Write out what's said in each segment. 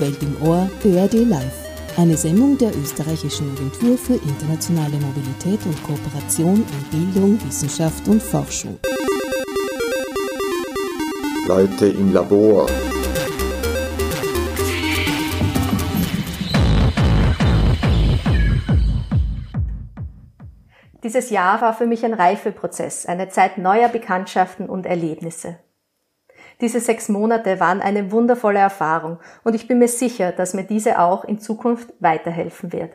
Welt im Ohr BRD Live. Eine Sendung der österreichischen Agentur für internationale Mobilität und Kooperation in Bildung, Wissenschaft und Forschung. Leute im Labor. Dieses Jahr war für mich ein Reifeprozess, eine Zeit neuer Bekanntschaften und Erlebnisse. Diese sechs Monate waren eine wundervolle Erfahrung und ich bin mir sicher, dass mir diese auch in Zukunft weiterhelfen wird.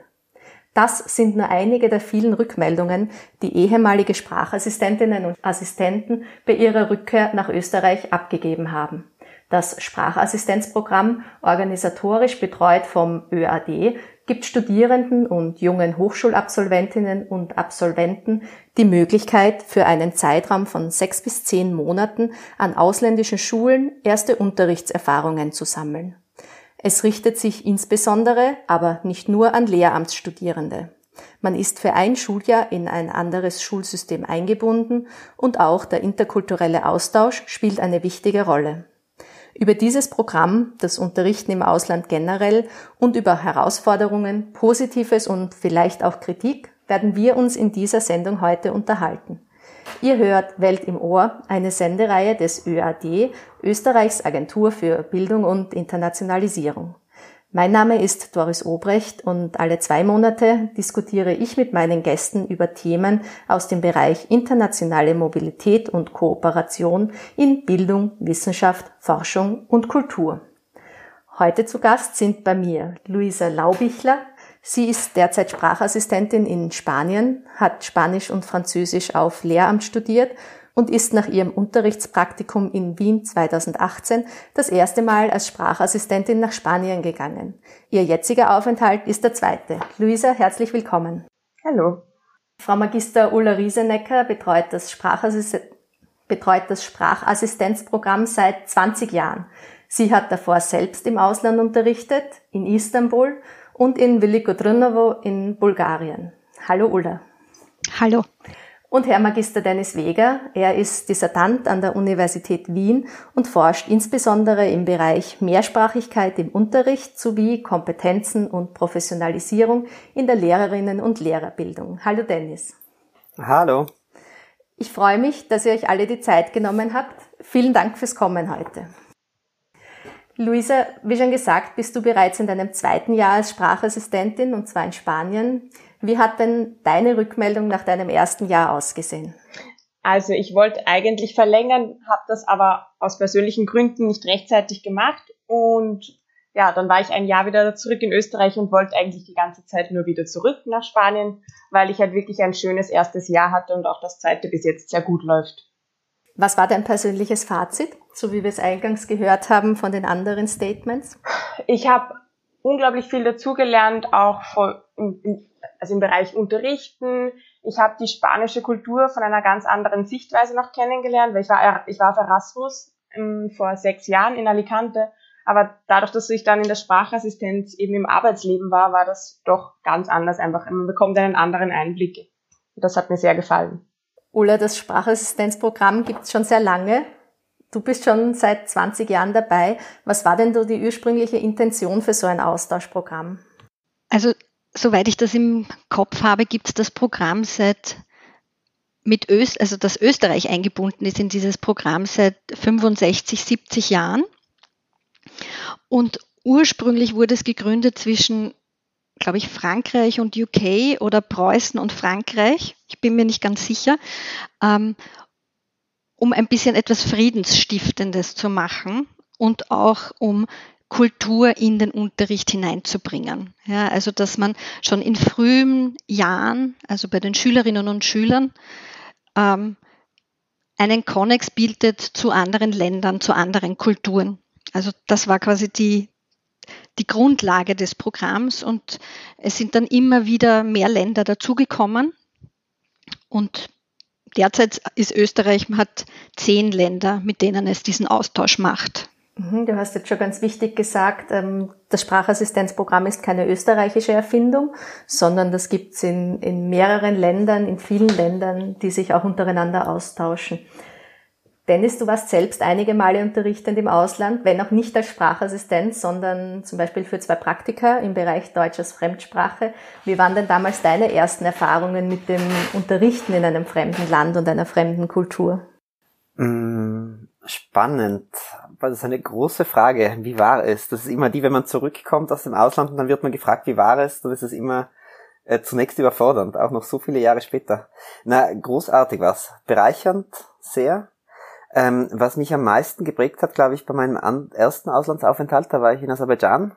Das sind nur einige der vielen Rückmeldungen, die ehemalige Sprachassistentinnen und Assistenten bei ihrer Rückkehr nach Österreich abgegeben haben. Das Sprachassistenzprogramm, organisatorisch betreut vom ÖAD, gibt Studierenden und jungen Hochschulabsolventinnen und Absolventen die Möglichkeit, für einen Zeitraum von sechs bis zehn Monaten an ausländischen Schulen erste Unterrichtserfahrungen zu sammeln. Es richtet sich insbesondere, aber nicht nur an Lehramtsstudierende. Man ist für ein Schuljahr in ein anderes Schulsystem eingebunden und auch der interkulturelle Austausch spielt eine wichtige Rolle. Über dieses Programm, das Unterrichten im Ausland generell und über Herausforderungen, Positives und vielleicht auch Kritik werden wir uns in dieser Sendung heute unterhalten. Ihr hört Welt im Ohr, eine Sendereihe des ÖAD, Österreichs Agentur für Bildung und Internationalisierung. Mein Name ist Doris Obrecht und alle zwei Monate diskutiere ich mit meinen Gästen über Themen aus dem Bereich internationale Mobilität und Kooperation in Bildung, Wissenschaft, Forschung und Kultur. Heute zu Gast sind bei mir Luisa Laubichler. Sie ist derzeit Sprachassistentin in Spanien, hat Spanisch und Französisch auf Lehramt studiert und ist nach ihrem Unterrichtspraktikum in Wien 2018 das erste Mal als Sprachassistentin nach Spanien gegangen. Ihr jetziger Aufenthalt ist der zweite. Luisa, herzlich willkommen. Hallo. Frau Magister Ulla Riesenecker betreut das, Sprachassist betreut das Sprachassistenzprogramm seit 20 Jahren. Sie hat davor selbst im Ausland unterrichtet, in Istanbul und in Veliko Trnovo in Bulgarien. Hallo Ulla. Hallo und Herr Magister Dennis Weger. Er ist Dissertant an der Universität Wien und forscht insbesondere im Bereich Mehrsprachigkeit im Unterricht sowie Kompetenzen und Professionalisierung in der Lehrerinnen- und Lehrerbildung. Hallo Dennis. Hallo. Ich freue mich, dass ihr euch alle die Zeit genommen habt. Vielen Dank fürs Kommen heute. Luisa, wie schon gesagt, bist du bereits in deinem zweiten Jahr als Sprachassistentin und zwar in Spanien. Wie hat denn deine Rückmeldung nach deinem ersten Jahr ausgesehen? Also ich wollte eigentlich verlängern, habe das aber aus persönlichen Gründen nicht rechtzeitig gemacht und ja, dann war ich ein Jahr wieder zurück in Österreich und wollte eigentlich die ganze Zeit nur wieder zurück nach Spanien, weil ich halt wirklich ein schönes erstes Jahr hatte und auch das zweite bis jetzt sehr gut läuft. Was war dein persönliches Fazit, so wie wir es eingangs gehört haben von den anderen Statements? Ich habe unglaublich viel dazugelernt, auch von, also im Bereich Unterrichten. Ich habe die spanische Kultur von einer ganz anderen Sichtweise noch kennengelernt, weil ich war, ich war auf Erasmus ähm, vor sechs Jahren in Alicante. Aber dadurch, dass ich dann in der Sprachassistenz eben im Arbeitsleben war, war das doch ganz anders einfach. Man bekommt einen anderen Einblick. Das hat mir sehr gefallen. Ulla, das Sprachassistenzprogramm gibt es schon sehr lange. Du bist schon seit 20 Jahren dabei. Was war denn so die ursprüngliche Intention für so ein Austauschprogramm? Also soweit ich das im Kopf habe, gibt es das Programm seit mit Öst, also dass Österreich eingebunden ist in dieses Programm seit 65, 70 Jahren. Und ursprünglich wurde es gegründet zwischen, glaube ich, Frankreich und UK oder Preußen und Frankreich. Ich bin mir nicht ganz sicher. Ähm, um ein bisschen etwas Friedensstiftendes zu machen und auch um Kultur in den Unterricht hineinzubringen. Ja, also dass man schon in frühen Jahren, also bei den Schülerinnen und Schülern, ähm, einen Konnex bildet zu anderen Ländern, zu anderen Kulturen. Also das war quasi die, die Grundlage des Programms und es sind dann immer wieder mehr Länder dazugekommen und derzeit ist Österreich, hat zehn Länder, mit denen es diesen Austausch macht. Mhm, du hast jetzt schon ganz wichtig gesagt, ähm, das Sprachassistenzprogramm ist keine österreichische Erfindung, sondern das gibt es in, in mehreren Ländern, in vielen Ländern, die sich auch untereinander austauschen. Dennis, du warst selbst einige Male unterrichtend im Ausland, wenn auch nicht als Sprachassistent, sondern zum Beispiel für zwei Praktika im Bereich Deutsch als Fremdsprache. Wie waren denn damals deine ersten Erfahrungen mit dem Unterrichten in einem fremden Land und einer fremden Kultur? Mm, spannend. Das ist eine große Frage. Wie war es? Das ist immer die, wenn man zurückkommt aus dem Ausland und dann wird man gefragt, wie war es? Dann ist es immer äh, zunächst überfordernd, auch noch so viele Jahre später. Na, großartig war's. Bereichernd, sehr. Ähm, was mich am meisten geprägt hat, glaube ich, bei meinem ersten Auslandsaufenthalt, da war ich in Aserbaidschan,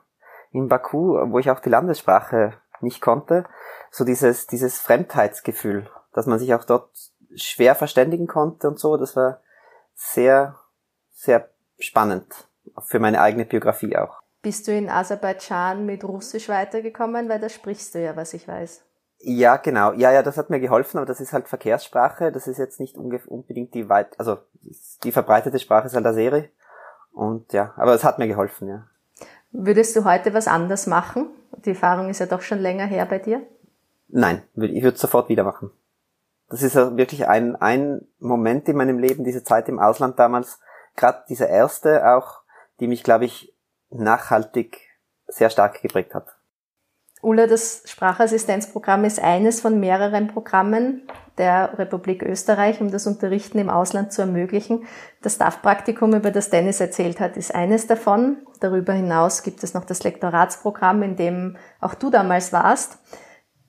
in Baku, wo ich auch die Landessprache nicht konnte, so dieses, dieses Fremdheitsgefühl, dass man sich auch dort schwer verständigen konnte und so, das war sehr, sehr spannend, für meine eigene Biografie auch. Bist du in Aserbaidschan mit Russisch weitergekommen, weil da sprichst du ja, was ich weiß. Ja, genau. Ja, ja, das hat mir geholfen, aber das ist halt Verkehrssprache. Das ist jetzt nicht unbedingt die weit, also die verbreitete Sprache ist halt Aseri. Und ja, aber es hat mir geholfen, ja. Würdest du heute was anders machen? Die Erfahrung ist ja doch schon länger her bei dir. Nein, ich würde es sofort wieder machen. Das ist ja wirklich ein, ein Moment in meinem Leben, diese Zeit im Ausland damals, gerade diese erste auch, die mich, glaube ich, nachhaltig sehr stark geprägt hat. Ulla, das Sprachassistenzprogramm ist eines von mehreren Programmen der Republik Österreich, um das Unterrichten im Ausland zu ermöglichen. Das DAF-Praktikum, über das Dennis erzählt hat, ist eines davon. Darüber hinaus gibt es noch das Lektoratsprogramm, in dem auch du damals warst.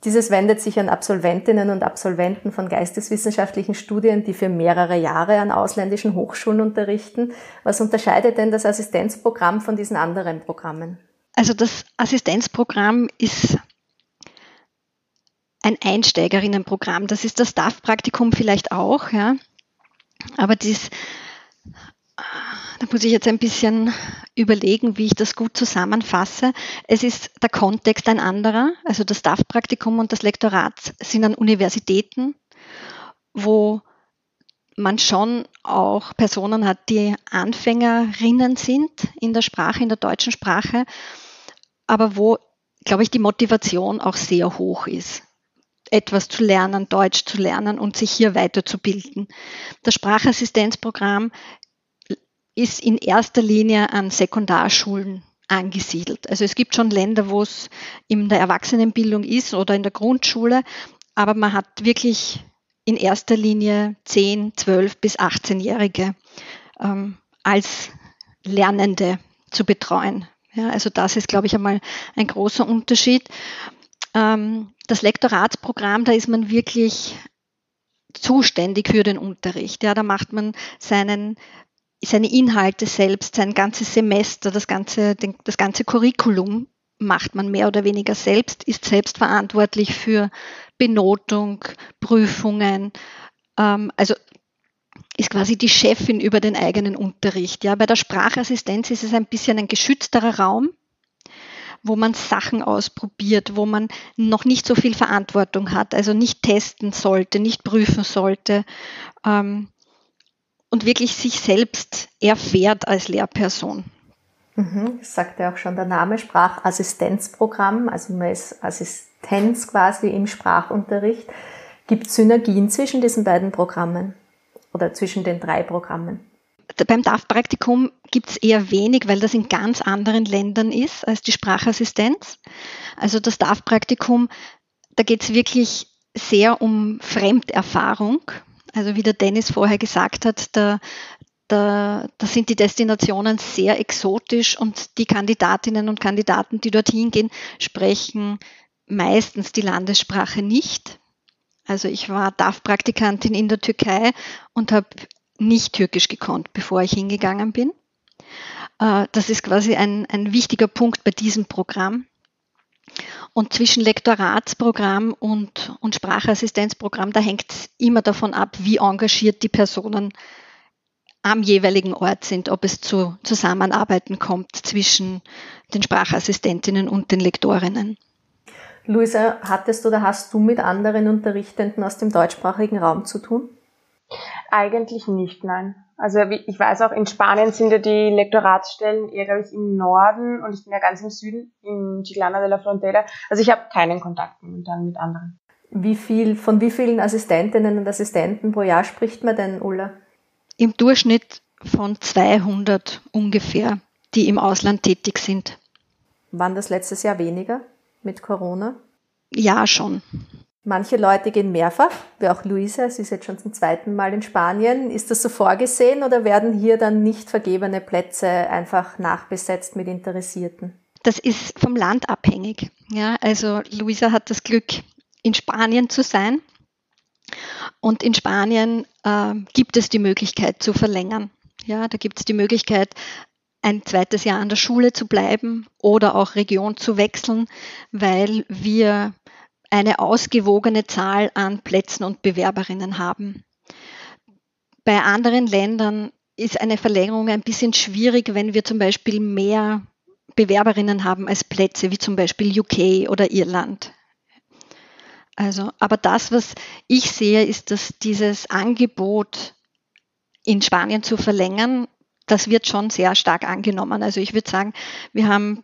Dieses wendet sich an Absolventinnen und Absolventen von geisteswissenschaftlichen Studien, die für mehrere Jahre an ausländischen Hochschulen unterrichten. Was unterscheidet denn das Assistenzprogramm von diesen anderen Programmen? Also das Assistenzprogramm ist ein Einsteigerinnenprogramm. Das ist das DAF-Praktikum vielleicht auch, ja. Aber dies, da muss ich jetzt ein bisschen überlegen, wie ich das gut zusammenfasse. Es ist der Kontext ein anderer. Also das DAF-Praktikum und das Lektorat sind an Universitäten, wo man schon auch Personen hat, die Anfängerinnen sind in der Sprache, in der deutschen Sprache aber wo, glaube ich, die Motivation auch sehr hoch ist etwas zu lernen, Deutsch zu lernen und sich hier weiterzubilden. Das Sprachassistenzprogramm ist in erster Linie an Sekundarschulen angesiedelt. Also es gibt schon Länder, wo es in der Erwachsenenbildung ist oder in der Grundschule, aber man hat wirklich in erster Linie 10, 12 bis 18-Jährige ähm, als Lernende zu betreuen. Ja, also das ist, glaube ich, einmal ein großer Unterschied. Ähm, das Lektoratsprogramm, da ist man wirklich zuständig für den Unterricht. Ja, da macht man seinen, seine Inhalte selbst, sein ganzes Semester, das ganze, das ganze Curriculum macht man mehr oder weniger selbst, ist selbst verantwortlich für Benotung, Prüfungen. Ähm, also ist quasi die Chefin über den eigenen Unterricht. Ja, bei der Sprachassistenz ist es ein bisschen ein geschützterer Raum, wo man Sachen ausprobiert, wo man noch nicht so viel Verantwortung hat, also nicht testen sollte, nicht prüfen sollte ähm, und wirklich sich selbst erfährt als Lehrperson. Mhm, das sagt ja auch schon der Name Sprachassistenzprogramm, also man ist Assistenz quasi im Sprachunterricht. Gibt es Synergien zwischen diesen beiden Programmen? oder zwischen den drei Programmen? Beim DAF-Praktikum gibt es eher wenig, weil das in ganz anderen Ländern ist als die Sprachassistenz. Also das DAF-Praktikum, da geht es wirklich sehr um Fremderfahrung. Also wie der Dennis vorher gesagt hat, da, da, da sind die Destinationen sehr exotisch und die Kandidatinnen und Kandidaten, die dorthin gehen, sprechen meistens die Landessprache nicht. Also ich war DAF-Praktikantin in der Türkei und habe nicht Türkisch gekonnt, bevor ich hingegangen bin. Äh, das ist quasi ein, ein wichtiger Punkt bei diesem Programm. Und zwischen Lektoratsprogramm und, und Sprachassistenzprogramm, da hängt es immer davon ab, wie engagiert die Personen am jeweiligen Ort sind, ob es zu Zusammenarbeiten kommt zwischen den Sprachassistentinnen und den Lektorinnen. Luisa, hattest oder hast du mit anderen Unterrichtenden aus dem deutschsprachigen Raum zu tun? Eigentlich nicht, nein. Also ich weiß auch, in Spanien sind ja die Lektoratsstellen eher, glaube ich, im Norden und ich bin ja ganz im Süden, in Chiclana de la Frontera. Also ich habe keinen Kontakt momentan mit anderen. Wie viel, von wie vielen Assistentinnen und Assistenten pro Jahr spricht man denn, Ulla? im Durchschnitt von 200 ungefähr, die im Ausland tätig sind. Waren das letztes Jahr weniger mit Corona? Ja, schon. Manche Leute gehen mehrfach, wie auch Luisa, sie ist jetzt schon zum zweiten Mal in Spanien. Ist das so vorgesehen oder werden hier dann nicht vergebene Plätze einfach nachbesetzt mit Interessierten? Das ist vom Land abhängig. Ja, also Luisa hat das Glück, in Spanien zu sein. Und in Spanien äh, gibt es die Möglichkeit zu verlängern. Ja, da gibt es die Möglichkeit, ein zweites Jahr an der Schule zu bleiben oder auch Region zu wechseln, weil wir eine ausgewogene Zahl an Plätzen und Bewerberinnen haben. Bei anderen Ländern ist eine Verlängerung ein bisschen schwierig, wenn wir zum Beispiel mehr Bewerberinnen haben als Plätze, wie zum Beispiel UK oder Irland. Also, aber das, was ich sehe, ist, dass dieses Angebot in Spanien zu verlängern, das wird schon sehr stark angenommen. Also ich würde sagen, wir haben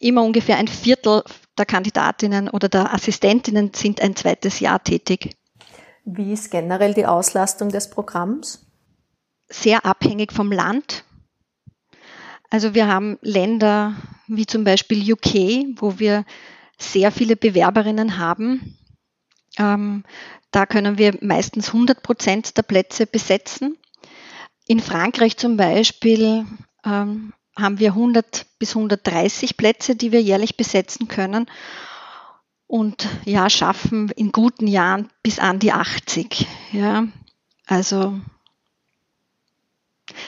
immer ungefähr ein Viertel der Kandidatinnen oder der Assistentinnen sind ein zweites Jahr tätig. Wie ist generell die Auslastung des Programms? Sehr abhängig vom Land. Also wir haben Länder wie zum Beispiel UK, wo wir sehr viele Bewerberinnen haben. Ähm, da können wir meistens 100 Prozent der Plätze besetzen. In Frankreich zum Beispiel ähm, haben wir 100 bis 130 Plätze, die wir jährlich besetzen können und ja, schaffen in guten Jahren bis an die 80. Ja, also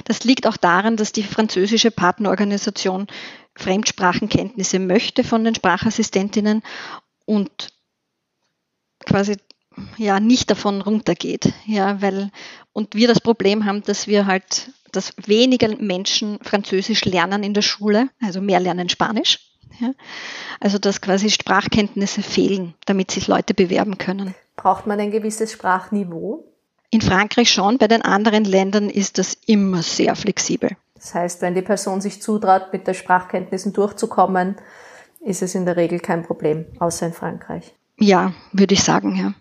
das liegt auch daran, dass die französische Partnerorganisation Fremdsprachenkenntnisse möchte von den Sprachassistentinnen und quasi ja nicht davon runtergeht. Ja, weil und wir das Problem haben, dass wir halt dass weniger Menschen Französisch lernen in der Schule, also mehr lernen Spanisch. Ja? Also dass quasi Sprachkenntnisse fehlen, damit sich Leute bewerben können. Braucht man ein gewisses Sprachniveau? In Frankreich schon, bei den anderen Ländern ist das immer sehr flexibel. Das heißt, wenn die Person sich zutraut, mit der Sprachkenntnissen durchzukommen, ist es in der Regel kein Problem, außer in Frankreich. Ja, würde ich sagen, ja.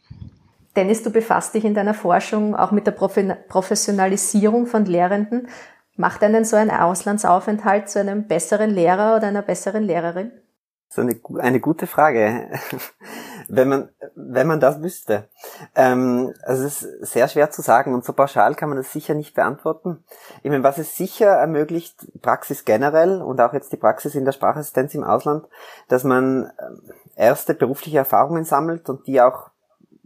Dennis, du befasst dich in deiner Forschung auch mit der Professionalisierung von Lehrenden. Macht einen so ein Auslandsaufenthalt zu einem besseren Lehrer oder einer besseren Lehrerin? Das ist eine, eine gute Frage, wenn man, wenn man das wüsste. Ähm, also es ist sehr schwer zu sagen und so pauschal kann man das sicher nicht beantworten. Ich meine, was es sicher ermöglicht, Praxis generell und auch jetzt die Praxis in der Sprachassistenz im Ausland, dass man ähm, erste berufliche Erfahrungen sammelt und die auch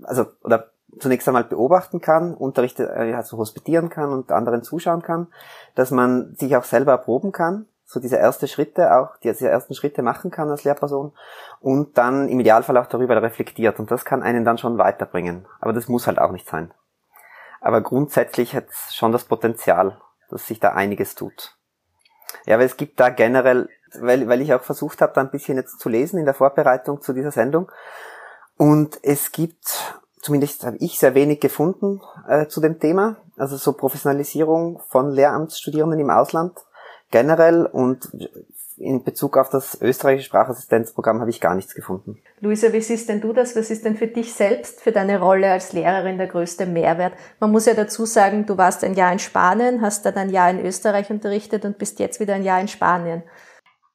also oder zunächst einmal beobachten kann, Unterricht äh, also hospitieren kann und anderen zuschauen kann, dass man sich auch selber erproben kann, so diese erste Schritte auch, diese ersten Schritte machen kann als Lehrperson und dann im Idealfall auch darüber reflektiert und das kann einen dann schon weiterbringen. Aber das muss halt auch nicht sein. Aber grundsätzlich hat es schon das Potenzial, dass sich da einiges tut. Ja, weil es gibt da generell, weil, weil ich auch versucht habe, da ein bisschen jetzt zu lesen in der Vorbereitung zu dieser Sendung und es gibt, zumindest habe ich sehr wenig gefunden äh, zu dem Thema, also so Professionalisierung von Lehramtsstudierenden im Ausland generell und in Bezug auf das österreichische Sprachassistenzprogramm habe ich gar nichts gefunden. Luisa, wie siehst denn du das? Was ist denn für dich selbst, für deine Rolle als Lehrerin der größte Mehrwert? Man muss ja dazu sagen, du warst ein Jahr in Spanien, hast dann ein Jahr in Österreich unterrichtet und bist jetzt wieder ein Jahr in Spanien.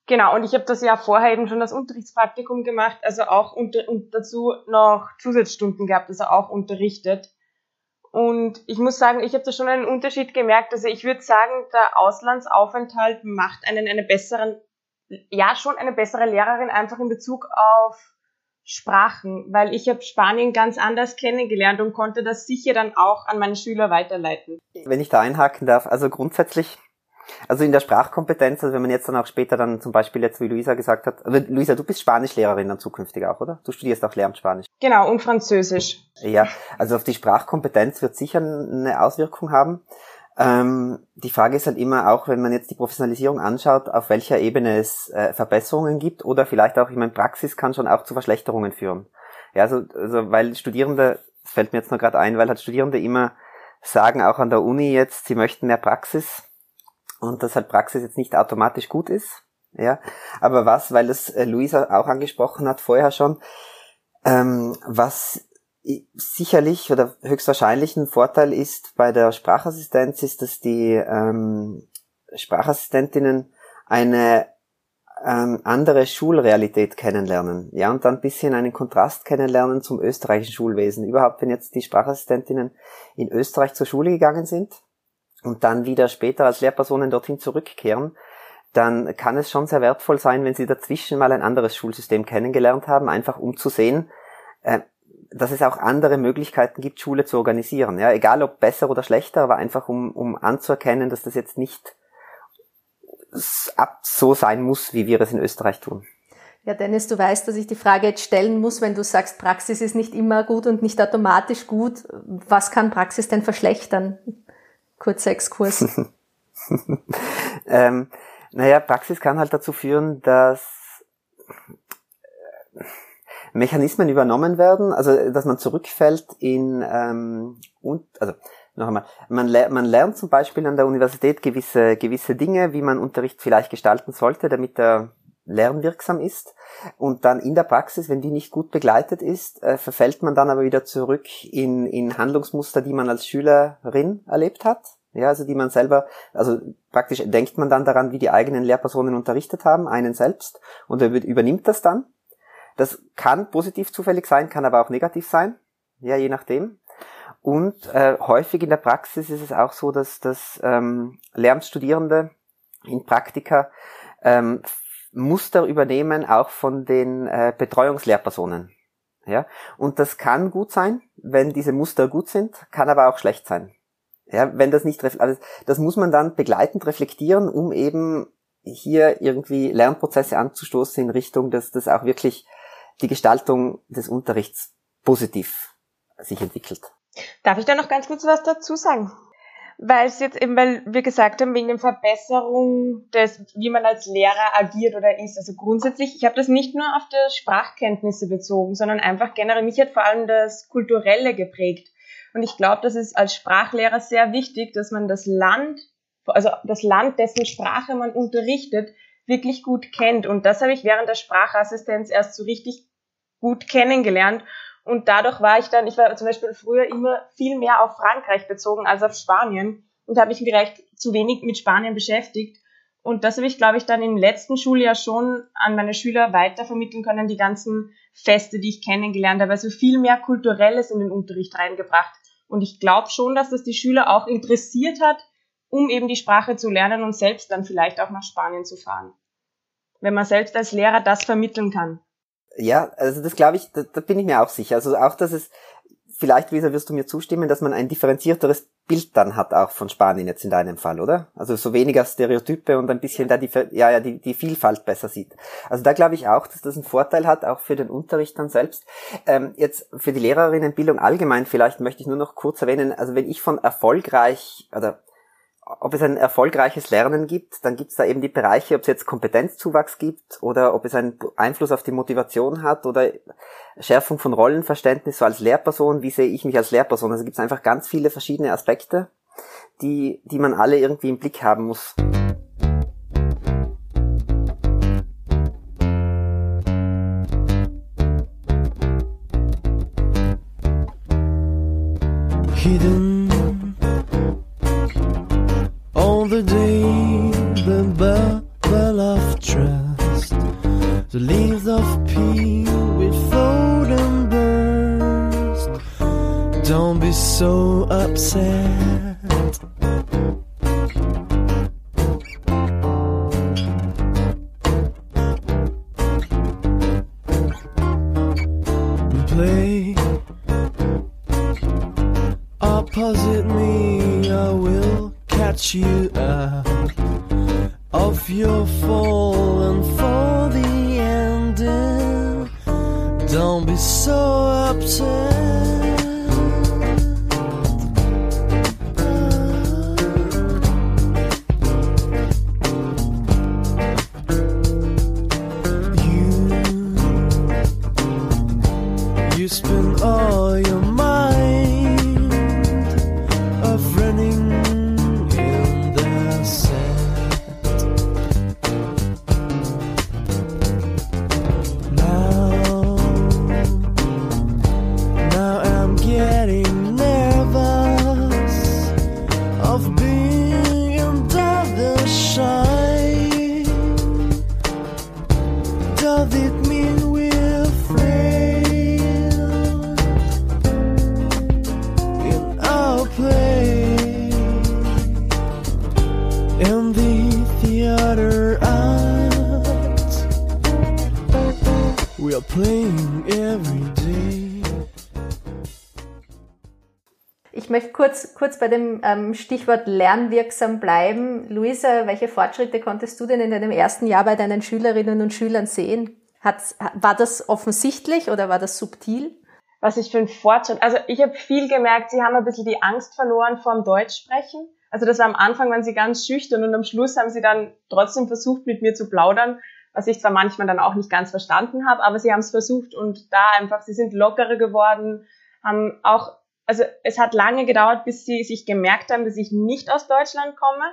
Genau, und ich habe das Jahr vorher eben schon das Unterrichtspraktikum gemacht, also auch unter, und dazu noch Zusatzstunden gehabt, also auch unterrichtet. Und ich muss sagen, ich habe da schon einen Unterschied gemerkt. Also ich würde sagen, der Auslandsaufenthalt macht einen eine besseren, ja schon eine bessere Lehrerin einfach in Bezug auf Sprachen, weil ich habe Spanien ganz anders kennengelernt und konnte das sicher dann auch an meine Schüler weiterleiten. Wenn ich da einhaken darf, also grundsätzlich also in der Sprachkompetenz, also wenn man jetzt dann auch später dann zum Beispiel jetzt, wie Luisa gesagt hat, also Luisa, du bist Spanischlehrerin dann zukünftig auch, oder? Du studierst auch Lehramt Spanisch. Genau, und Französisch. Ja, also auf die Sprachkompetenz wird sicher eine Auswirkung haben. Ähm, die Frage ist halt immer auch, wenn man jetzt die Professionalisierung anschaut, auf welcher Ebene es äh, Verbesserungen gibt oder vielleicht auch, ich meine, Praxis kann schon auch zu Verschlechterungen führen. Ja, also, also weil Studierende, das fällt mir jetzt nur gerade ein, weil halt Studierende immer sagen, auch an der Uni jetzt, sie möchten mehr Praxis und dass halt Praxis jetzt nicht automatisch gut ist. Ja, aber was, weil das äh, Luisa auch angesprochen hat vorher schon, ähm, was sicherlich oder höchstwahrscheinlich ein Vorteil ist bei der Sprachassistenz ist, dass die ähm, Sprachassistentinnen eine ähm, andere Schulrealität kennenlernen, ja, und dann ein bisschen einen Kontrast kennenlernen zum österreichischen Schulwesen. Überhaupt, wenn jetzt die Sprachassistentinnen in Österreich zur Schule gegangen sind und dann wieder später als Lehrpersonen dorthin zurückkehren, dann kann es schon sehr wertvoll sein, wenn sie dazwischen mal ein anderes Schulsystem kennengelernt haben, einfach um zu sehen, äh, dass es auch andere Möglichkeiten gibt, Schule zu organisieren. Ja, egal ob besser oder schlechter, aber einfach um, um anzuerkennen, dass das jetzt nicht so sein muss, wie wir es in Österreich tun. Ja, Dennis, du weißt, dass ich die Frage jetzt stellen muss, wenn du sagst, Praxis ist nicht immer gut und nicht automatisch gut. Was kann Praxis denn verschlechtern? Kurzer Exkurs. ähm, naja, Praxis kann halt dazu führen, dass Mechanismen übernommen werden, also dass man zurückfällt in ähm, und also noch einmal, man, ler man lernt zum Beispiel an der Universität gewisse, gewisse Dinge, wie man Unterricht vielleicht gestalten sollte, damit er lernwirksam ist. Und dann in der Praxis, wenn die nicht gut begleitet ist, äh, verfällt man dann aber wieder zurück in, in Handlungsmuster, die man als Schülerin erlebt hat. Ja, also die man selber, also praktisch denkt man dann daran, wie die eigenen Lehrpersonen unterrichtet haben, einen selbst, und er übernimmt das dann. Das kann positiv zufällig sein, kann aber auch negativ sein. Ja, je nachdem. Und äh, häufig in der Praxis ist es auch so, dass, dass ähm, Lehramtsstudierende in Praktika ähm, Muster übernehmen, auch von den äh, Betreuungslehrpersonen. Ja, und das kann gut sein, wenn diese Muster gut sind, kann aber auch schlecht sein. Ja, wenn das nicht, also das muss man dann begleitend reflektieren, um eben hier irgendwie Lernprozesse anzustoßen in Richtung, dass das auch wirklich die Gestaltung des Unterrichts positiv sich entwickelt. Darf ich da noch ganz kurz was dazu sagen? Weil es jetzt eben, weil wir gesagt haben, wegen der Verbesserung des, wie man als Lehrer agiert oder ist. Also grundsätzlich, ich habe das nicht nur auf die Sprachkenntnisse bezogen, sondern einfach generell, mich hat vor allem das Kulturelle geprägt. Und ich glaube, das ist als Sprachlehrer sehr wichtig, dass man das Land, also das Land, dessen Sprache man unterrichtet, wirklich gut kennt. Und das habe ich während der Sprachassistenz erst so richtig gut kennengelernt und dadurch war ich dann, ich war zum Beispiel früher immer viel mehr auf Frankreich bezogen als auf Spanien und habe mich vielleicht zu wenig mit Spanien beschäftigt. Und das habe ich, glaube ich, dann im letzten Schuljahr schon an meine Schüler weitervermitteln können, die ganzen Feste, die ich kennengelernt habe. Also viel mehr Kulturelles in den Unterricht reingebracht. Und ich glaube schon, dass das die Schüler auch interessiert hat, um eben die Sprache zu lernen und selbst dann vielleicht auch nach Spanien zu fahren. Wenn man selbst als Lehrer das vermitteln kann. Ja, also das glaube ich, da, da bin ich mir auch sicher. Also auch, dass es vielleicht, Lisa, wirst du mir zustimmen, dass man ein differenzierteres Bild dann hat auch von Spanien jetzt in deinem Fall, oder? Also so weniger Stereotype und ein bisschen da die, ja, ja, die, die Vielfalt besser sieht. Also da glaube ich auch, dass das einen Vorteil hat, auch für den Unterricht dann selbst. Ähm, jetzt für die Lehrerinnenbildung allgemein vielleicht möchte ich nur noch kurz erwähnen, also wenn ich von erfolgreich oder ob es ein erfolgreiches Lernen gibt, dann gibt es da eben die Bereiche, ob es jetzt Kompetenzzuwachs gibt oder ob es einen Einfluss auf die Motivation hat oder Schärfung von Rollenverständnis so als Lehrperson, wie sehe ich mich als Lehrperson. Also gibt es einfach ganz viele verschiedene Aspekte, die, die man alle irgendwie im Blick haben muss. Hidden another day. Kurz, bei dem ähm, Stichwort lernwirksam bleiben. Luisa, welche Fortschritte konntest du denn in deinem ersten Jahr bei deinen Schülerinnen und Schülern sehen? Hat's, war das offensichtlich oder war das subtil? Was ich für ein Fortschritt, also ich habe viel gemerkt, sie haben ein bisschen die Angst verloren vor dem Deutschsprechen. Also das war am Anfang, waren sie ganz schüchtern und am Schluss haben sie dann trotzdem versucht, mit mir zu plaudern, was ich zwar manchmal dann auch nicht ganz verstanden habe, aber sie haben es versucht und da einfach, sie sind lockerer geworden, haben auch, also es hat lange gedauert, bis sie sich gemerkt haben, dass ich nicht aus Deutschland komme,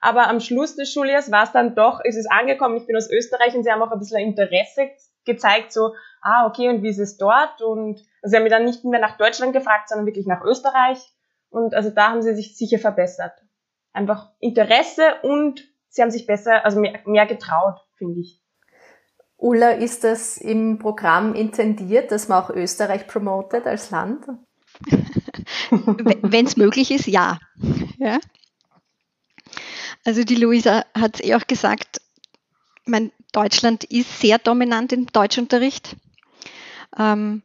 aber am Schluss des Schuljahres war es dann doch, ist es angekommen, ich bin aus Österreich und sie haben auch ein bisschen Interesse gezeigt, so, ah, okay, und wie ist es dort? Und also sie haben mich dann nicht mehr nach Deutschland gefragt, sondern wirklich nach Österreich. Und also da haben sie sich sicher verbessert. Einfach Interesse und sie haben sich besser, also mehr, mehr getraut, finde ich. Ulla, ist das im Programm intendiert, dass man auch Österreich promotet als Land? Wenn es möglich ist, ja. ja. Also die Luisa hat es eh auch gesagt, mein Deutschland ist sehr dominant im Deutschunterricht. Ähm,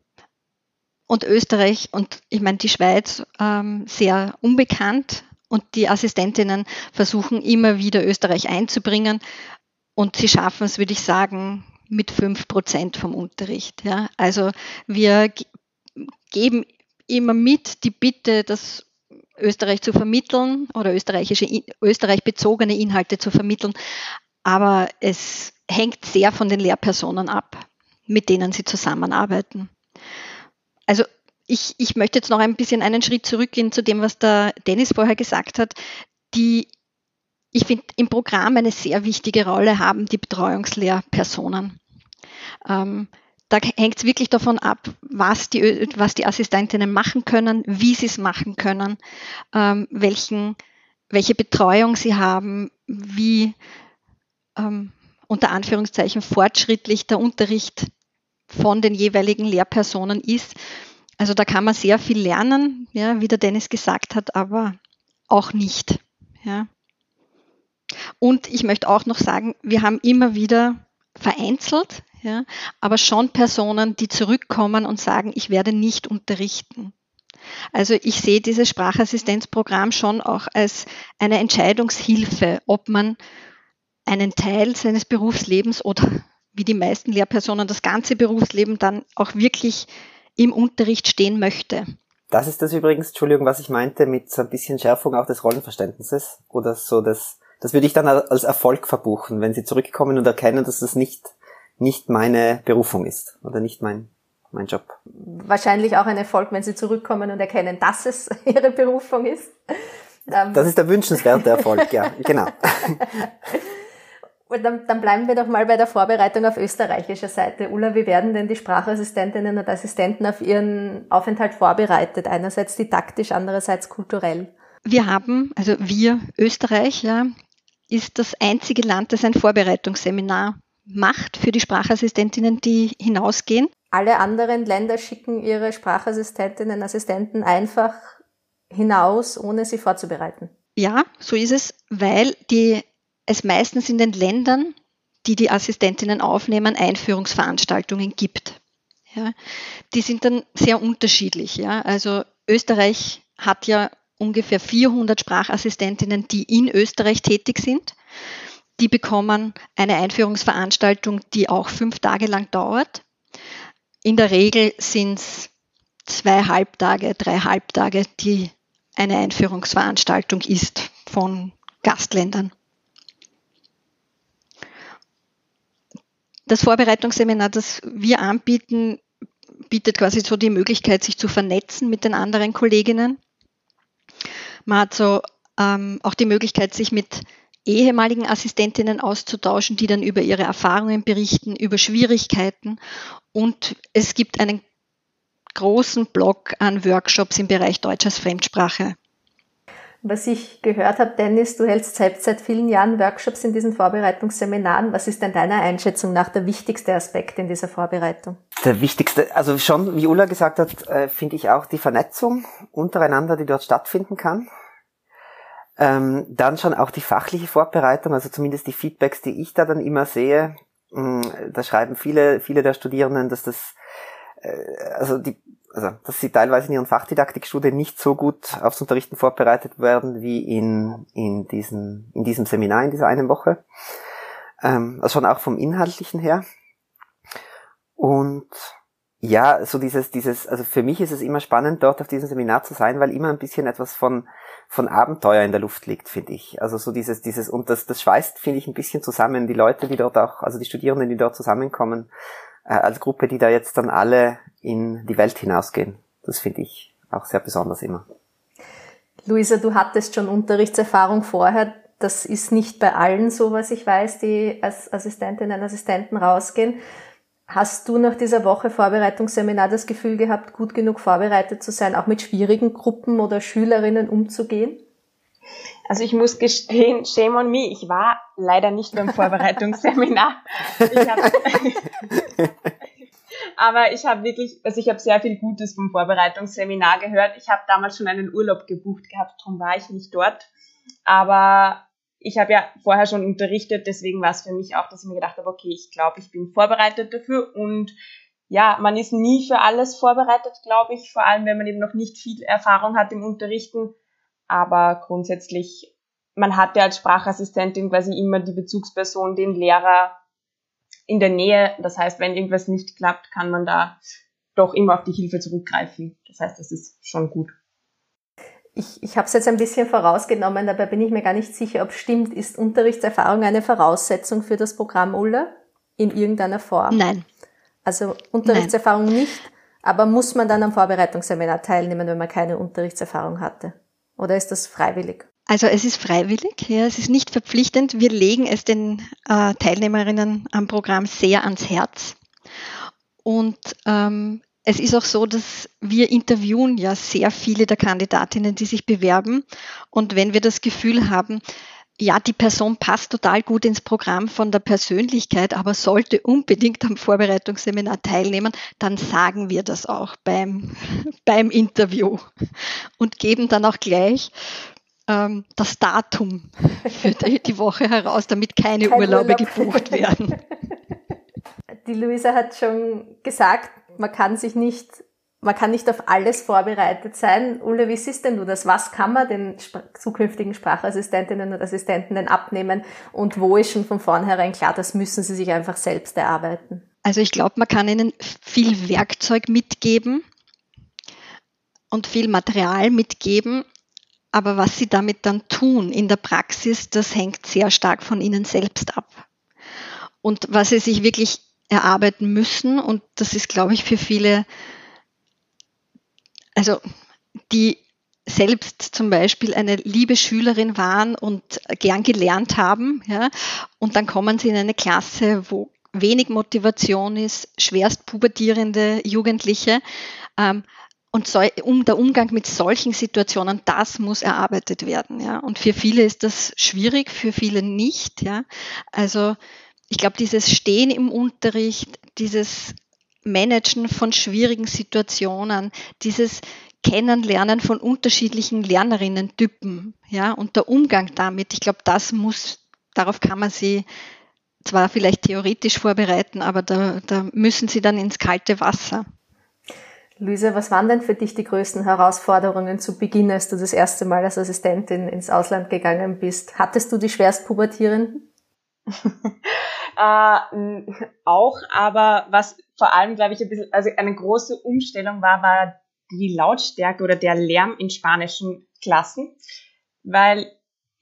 und Österreich und ich meine die Schweiz ähm, sehr unbekannt und die Assistentinnen versuchen immer wieder Österreich einzubringen und sie schaffen es, würde ich sagen, mit fünf Prozent vom Unterricht. Ja. Also wir geben immer mit die Bitte, das Österreich zu vermitteln oder österreichische, Österreich bezogene Inhalte zu vermitteln, aber es hängt sehr von den Lehrpersonen ab, mit denen sie zusammenarbeiten. Also ich, ich möchte jetzt noch ein bisschen einen Schritt zurückgehen zu dem, was der Dennis vorher gesagt hat. Die, ich finde, im Programm eine sehr wichtige Rolle haben die Betreuungslehrpersonen. Ähm, da hängt es wirklich davon ab, was die, was die Assistentinnen machen können, wie sie es machen können, ähm, welchen, welche Betreuung sie haben, wie ähm, unter Anführungszeichen fortschrittlich der Unterricht von den jeweiligen Lehrpersonen ist. Also da kann man sehr viel lernen, ja, wie der Dennis gesagt hat, aber auch nicht. Ja. Und ich möchte auch noch sagen, wir haben immer wieder vereinzelt, ja, aber schon Personen, die zurückkommen und sagen, ich werde nicht unterrichten. Also ich sehe dieses Sprachassistenzprogramm schon auch als eine Entscheidungshilfe, ob man einen Teil seines Berufslebens oder wie die meisten Lehrpersonen das ganze Berufsleben dann auch wirklich im Unterricht stehen möchte. Das ist das übrigens, Entschuldigung, was ich meinte mit so ein bisschen Schärfung auch des Rollenverständnisses oder so das, das würde ich dann als Erfolg verbuchen, wenn sie zurückkommen und erkennen, dass das nicht, nicht meine Berufung ist oder nicht mein, mein Job. Wahrscheinlich auch ein Erfolg, wenn sie zurückkommen und erkennen, dass es ihre Berufung ist. Das ist der wünschenswerte Erfolg, ja, genau. Dann, dann bleiben wir doch mal bei der Vorbereitung auf österreichischer Seite. Ulla, wie werden denn die Sprachassistentinnen und Assistenten auf ihren Aufenthalt vorbereitet? Einerseits didaktisch, andererseits kulturell. Wir haben, also wir, Österreich, ja, ist das einzige Land, das ein Vorbereitungsseminar macht für die Sprachassistentinnen, die hinausgehen. Alle anderen Länder schicken ihre Sprachassistentinnen und Assistenten einfach hinaus, ohne sie vorzubereiten. Ja, so ist es, weil die es meistens in den Ländern, die die Assistentinnen aufnehmen, Einführungsveranstaltungen gibt. Ja, die sind dann sehr unterschiedlich. Ja. Also Österreich hat ja ungefähr 400 Sprachassistentinnen, die in Österreich tätig sind. Die bekommen eine Einführungsveranstaltung, die auch fünf Tage lang dauert. In der Regel sind es zwei Halbtage, drei Halbtage, die eine Einführungsveranstaltung ist von Gastländern. Das Vorbereitungsseminar, das wir anbieten, bietet quasi so die Möglichkeit, sich zu vernetzen mit den anderen Kolleginnen. Man hat so ähm, auch die Möglichkeit, sich mit ehemaligen Assistentinnen auszutauschen, die dann über ihre Erfahrungen berichten, über Schwierigkeiten. Und es gibt einen großen Block an Workshops im Bereich Deutsch als Fremdsprache. Was ich gehört habe, Dennis, du hältst selbst seit vielen Jahren Workshops in diesen Vorbereitungsseminaren. Was ist denn deiner Einschätzung nach der wichtigste Aspekt in dieser Vorbereitung? Der wichtigste, also schon, wie Ulla gesagt hat, äh, finde ich auch die Vernetzung untereinander, die dort stattfinden kann. Ähm, dann schon auch die fachliche Vorbereitung, also zumindest die Feedbacks, die ich da dann immer sehe, mm, da schreiben viele, viele der Studierenden, dass das, äh, also die, also, dass sie teilweise in ihren Fachdidaktikstudien nicht so gut aufs Unterrichten vorbereitet werden wie in, in diesem, in diesem Seminar, in dieser einen Woche. Ähm, also schon auch vom Inhaltlichen her. Und ja, so dieses, dieses, also für mich ist es immer spannend, dort auf diesem Seminar zu sein, weil immer ein bisschen etwas von, von Abenteuer in der Luft liegt, finde ich. Also so dieses, dieses, und das, das schweißt, finde ich, ein bisschen zusammen. Die Leute, die dort auch, also die Studierenden, die dort zusammenkommen, äh, als Gruppe, die da jetzt dann alle in die Welt hinausgehen. Das finde ich auch sehr besonders immer. Luisa, du hattest schon Unterrichtserfahrung vorher. Das ist nicht bei allen so, was ich weiß, die als Assistentinnen und Assistenten rausgehen. Hast du nach dieser Woche Vorbereitungsseminar das Gefühl gehabt, gut genug vorbereitet zu sein, auch mit schwierigen Gruppen oder Schülerinnen umzugehen? Also ich muss gestehen, shame on me, ich war leider nicht beim Vorbereitungsseminar. Ich hab, aber ich habe wirklich, also ich habe sehr viel Gutes vom Vorbereitungsseminar gehört. Ich habe damals schon einen Urlaub gebucht gehabt, darum war ich nicht dort. Aber ich habe ja vorher schon unterrichtet, deswegen war es für mich auch, dass ich mir gedacht habe, okay, ich glaube, ich bin vorbereitet dafür. Und ja, man ist nie für alles vorbereitet, glaube ich, vor allem wenn man eben noch nicht viel Erfahrung hat im Unterrichten, aber grundsätzlich, man hat ja als Sprachassistentin quasi immer die Bezugsperson, den Lehrer in der Nähe, das heißt, wenn irgendwas nicht klappt, kann man da doch immer auf die Hilfe zurückgreifen. Das heißt, das ist schon gut ich, ich habe es jetzt ein bisschen vorausgenommen, dabei bin ich mir gar nicht sicher, ob stimmt. Ist Unterrichtserfahrung eine Voraussetzung für das Programm Ulla in irgendeiner Form? Nein. Also Unterrichtserfahrung Nein. nicht, aber muss man dann am Vorbereitungsseminar teilnehmen, wenn man keine Unterrichtserfahrung hatte? Oder ist das freiwillig? Also es ist freiwillig, ja, es ist nicht verpflichtend. Wir legen es den äh, Teilnehmerinnen am Programm sehr ans Herz. Und ähm, es ist auch so, dass wir interviewen ja sehr viele der Kandidatinnen, die sich bewerben. Und wenn wir das Gefühl haben, ja, die Person passt total gut ins Programm von der Persönlichkeit, aber sollte unbedingt am Vorbereitungsseminar teilnehmen, dann sagen wir das auch beim, beim Interview und geben dann auch gleich ähm, das Datum für die, die, Woche heraus, damit keine Kein Urlaube Urlaub. gebucht werden. Die Luisa hat schon gesagt, man kann sich nicht, man kann nicht auf alles vorbereitet sein. Ulle, wie siehst denn du das? Was kann man den zukünftigen Sprachassistentinnen und Assistenten denn abnehmen? Und wo ist schon von vornherein klar, das müssen sie sich einfach selbst erarbeiten? Also ich glaube, man kann ihnen viel Werkzeug mitgeben und viel Material mitgeben. Aber was sie damit dann tun in der Praxis, das hängt sehr stark von ihnen selbst ab. Und was sie sich wirklich erarbeiten müssen. Und das ist, glaube ich, für viele, also die selbst zum Beispiel eine liebe Schülerin waren und gern gelernt haben, ja, und dann kommen sie in eine Klasse, wo wenig Motivation ist, schwerst pubertierende Jugendliche. Ähm, und so, um der Umgang mit solchen Situationen, das muss erarbeitet werden. Ja. Und für viele ist das schwierig, für viele nicht. Ja. Also ich glaube, dieses Stehen im Unterricht, dieses Managen von schwierigen Situationen, dieses Kennenlernen von unterschiedlichen Lernerinnen-Typen, ja, und der Umgang damit, ich glaube, das muss, darauf kann man sie zwar vielleicht theoretisch vorbereiten, aber da, da müssen sie dann ins kalte Wasser. Luisa, was waren denn für dich die größten Herausforderungen zu Beginn, als du das erste Mal als Assistentin ins Ausland gegangen bist? Hattest du die schwerst Pubertierenden? äh, auch, aber was vor allem, glaube ich, ein bisschen, also eine große Umstellung war, war die Lautstärke oder der Lärm in spanischen Klassen, weil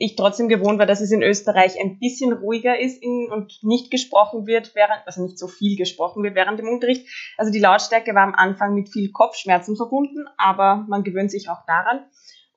ich trotzdem gewohnt war, dass es in Österreich ein bisschen ruhiger ist in, und nicht gesprochen wird, während, also nicht so viel gesprochen wird während dem Unterricht. Also die Lautstärke war am Anfang mit viel Kopfschmerzen verbunden, aber man gewöhnt sich auch daran.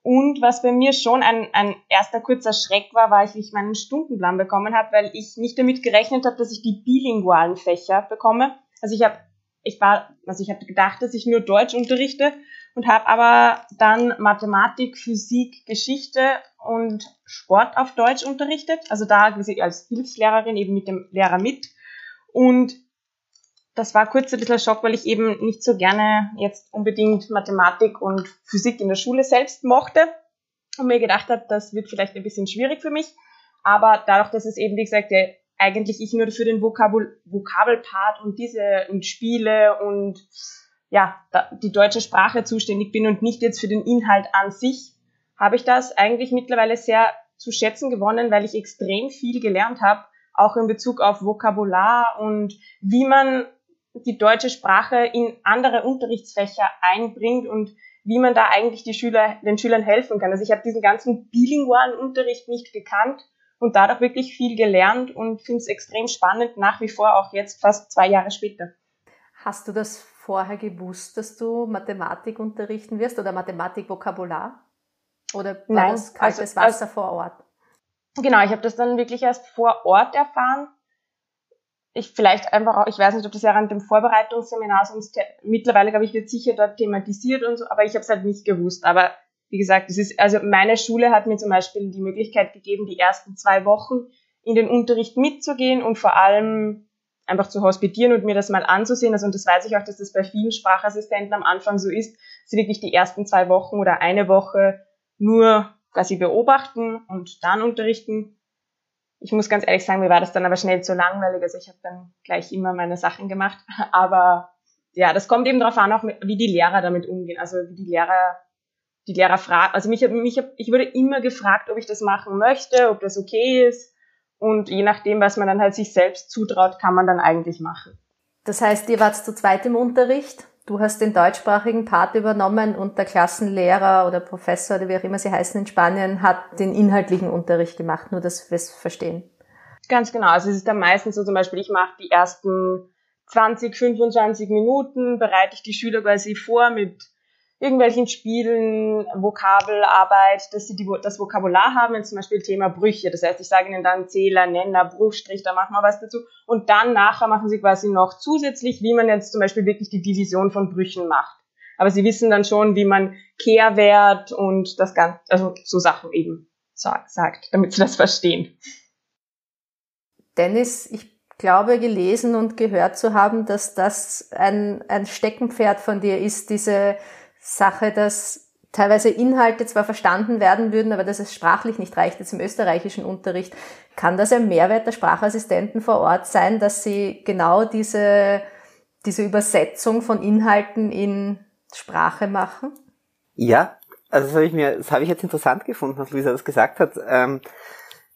Und was bei mir schon ein, ein erster kurzer Schreck war, war, wie ich meinen Stundenplan bekommen habe, weil ich nicht damit gerechnet habe, dass ich die bilingualen Fächer bekomme. Also ich habe, ich war, also ich habe gedacht, dass ich nur Deutsch unterrichte und habe aber dann Mathematik, Physik, Geschichte und Sport auf Deutsch unterrichtet. Also da als Hilfslehrerin eben mit dem Lehrer mit. Und das war kurz ein bisschen Schock, weil ich eben nicht so gerne jetzt unbedingt Mathematik und Physik in der Schule selbst mochte und mir gedacht habe, das wird vielleicht ein bisschen schwierig für mich. Aber dadurch, dass es eben, wie gesagt, eigentlich ich nur für den Vokabul Vokabelpart und diese und Spiele und ja, die deutsche Sprache zuständig bin und nicht jetzt für den Inhalt an sich, habe ich das eigentlich mittlerweile sehr zu schätzen gewonnen, weil ich extrem viel gelernt habe, auch in Bezug auf Vokabular und wie man die deutsche Sprache in andere Unterrichtsfächer einbringt und wie man da eigentlich die Schüler, den Schülern helfen kann. Also ich habe diesen ganzen bilingualen Unterricht nicht gekannt und dadurch wirklich viel gelernt und finde es extrem spannend, nach wie vor auch jetzt fast zwei Jahre später. Hast du das vorher gewusst, dass du Mathematik unterrichten wirst oder Mathematik-Vokabular? Oder war Nein, das kaltes also, Wasser also, vor Ort? Genau, ich habe das dann wirklich erst vor Ort erfahren ich vielleicht einfach auch, ich weiß nicht, ob das während dem Vorbereitungsseminar sonst mittlerweile, glaube ich, wird sicher dort thematisiert und so, aber ich habe es halt nicht gewusst. Aber wie gesagt, das ist, also meine Schule hat mir zum Beispiel die Möglichkeit gegeben, die ersten zwei Wochen in den Unterricht mitzugehen und vor allem einfach zu hospitieren und mir das mal anzusehen. Also, und das weiß ich auch, dass das bei vielen Sprachassistenten am Anfang so ist, sie wirklich die ersten zwei Wochen oder eine Woche nur quasi beobachten und dann unterrichten ich muss ganz ehrlich sagen, mir war das dann aber schnell zu langweilig. Also ich habe dann gleich immer meine Sachen gemacht. Aber ja, das kommt eben darauf an, auch wie die Lehrer damit umgehen. Also wie die Lehrer, die Lehrer fragen. Also mich, mich, ich wurde immer gefragt, ob ich das machen möchte, ob das okay ist. Und je nachdem, was man dann halt sich selbst zutraut, kann man dann eigentlich machen. Das heißt, ihr wart zu zweit im Unterricht? Du hast den deutschsprachigen Part übernommen und der Klassenlehrer oder Professor oder wie auch immer sie heißen in Spanien hat den inhaltlichen Unterricht gemacht, nur dass wir es verstehen. Ganz genau. Also es ist dann meistens so zum Beispiel, ich mache die ersten 20, 25 Minuten, bereite ich die Schüler quasi vor mit irgendwelchen Spielen, Vokabelarbeit, dass sie die, das Vokabular haben, zum Beispiel Thema Brüche. Das heißt, ich sage ihnen dann Zähler, Nenner, Bruchstrich, da machen wir was dazu. Und dann nachher machen sie quasi noch zusätzlich, wie man jetzt zum Beispiel wirklich die Division von Brüchen macht. Aber sie wissen dann schon, wie man Kehrwert und das Ganze, also so Sachen eben sagt, damit sie das verstehen. Dennis, ich glaube gelesen und gehört zu haben, dass das ein, ein Steckenpferd von dir ist, diese Sache, dass teilweise Inhalte zwar verstanden werden würden, aber dass es sprachlich nicht reicht, jetzt im österreichischen Unterricht. Kann das ein Mehrwert der Sprachassistenten vor Ort sein, dass sie genau diese, diese Übersetzung von Inhalten in Sprache machen? Ja, also das habe ich mir, das habe ich jetzt interessant gefunden, was Luisa das gesagt hat. Ähm,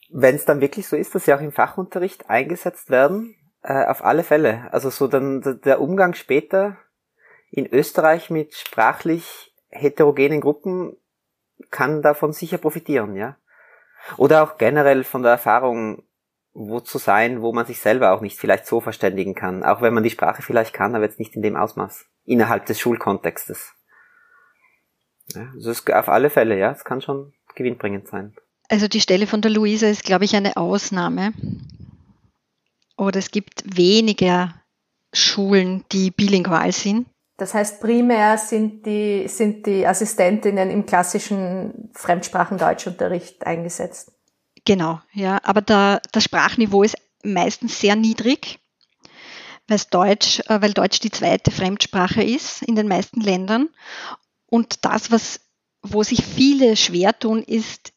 Wenn es dann wirklich so ist, dass sie auch im Fachunterricht eingesetzt werden, äh, auf alle Fälle. Also so dann der Umgang später in Österreich mit sprachlich heterogenen Gruppen kann davon sicher profitieren, ja. Oder auch generell von der Erfahrung, wo zu sein, wo man sich selber auch nicht vielleicht so verständigen kann. Auch wenn man die Sprache vielleicht kann, aber jetzt nicht in dem Ausmaß. Innerhalb des Schulkontextes. Ja, also es auf alle Fälle, ja, es kann schon gewinnbringend sein. Also die Stelle von der Luisa ist, glaube ich, eine Ausnahme. Oder es gibt weniger Schulen, die bilingual sind. Das heißt, primär sind die, sind die Assistentinnen im klassischen Fremdsprachen-Deutschunterricht eingesetzt. Genau, ja. Aber der, das Sprachniveau ist meistens sehr niedrig, weil Deutsch, äh, weil Deutsch die zweite Fremdsprache ist in den meisten Ländern. Und das, was, wo sich viele schwer tun, ist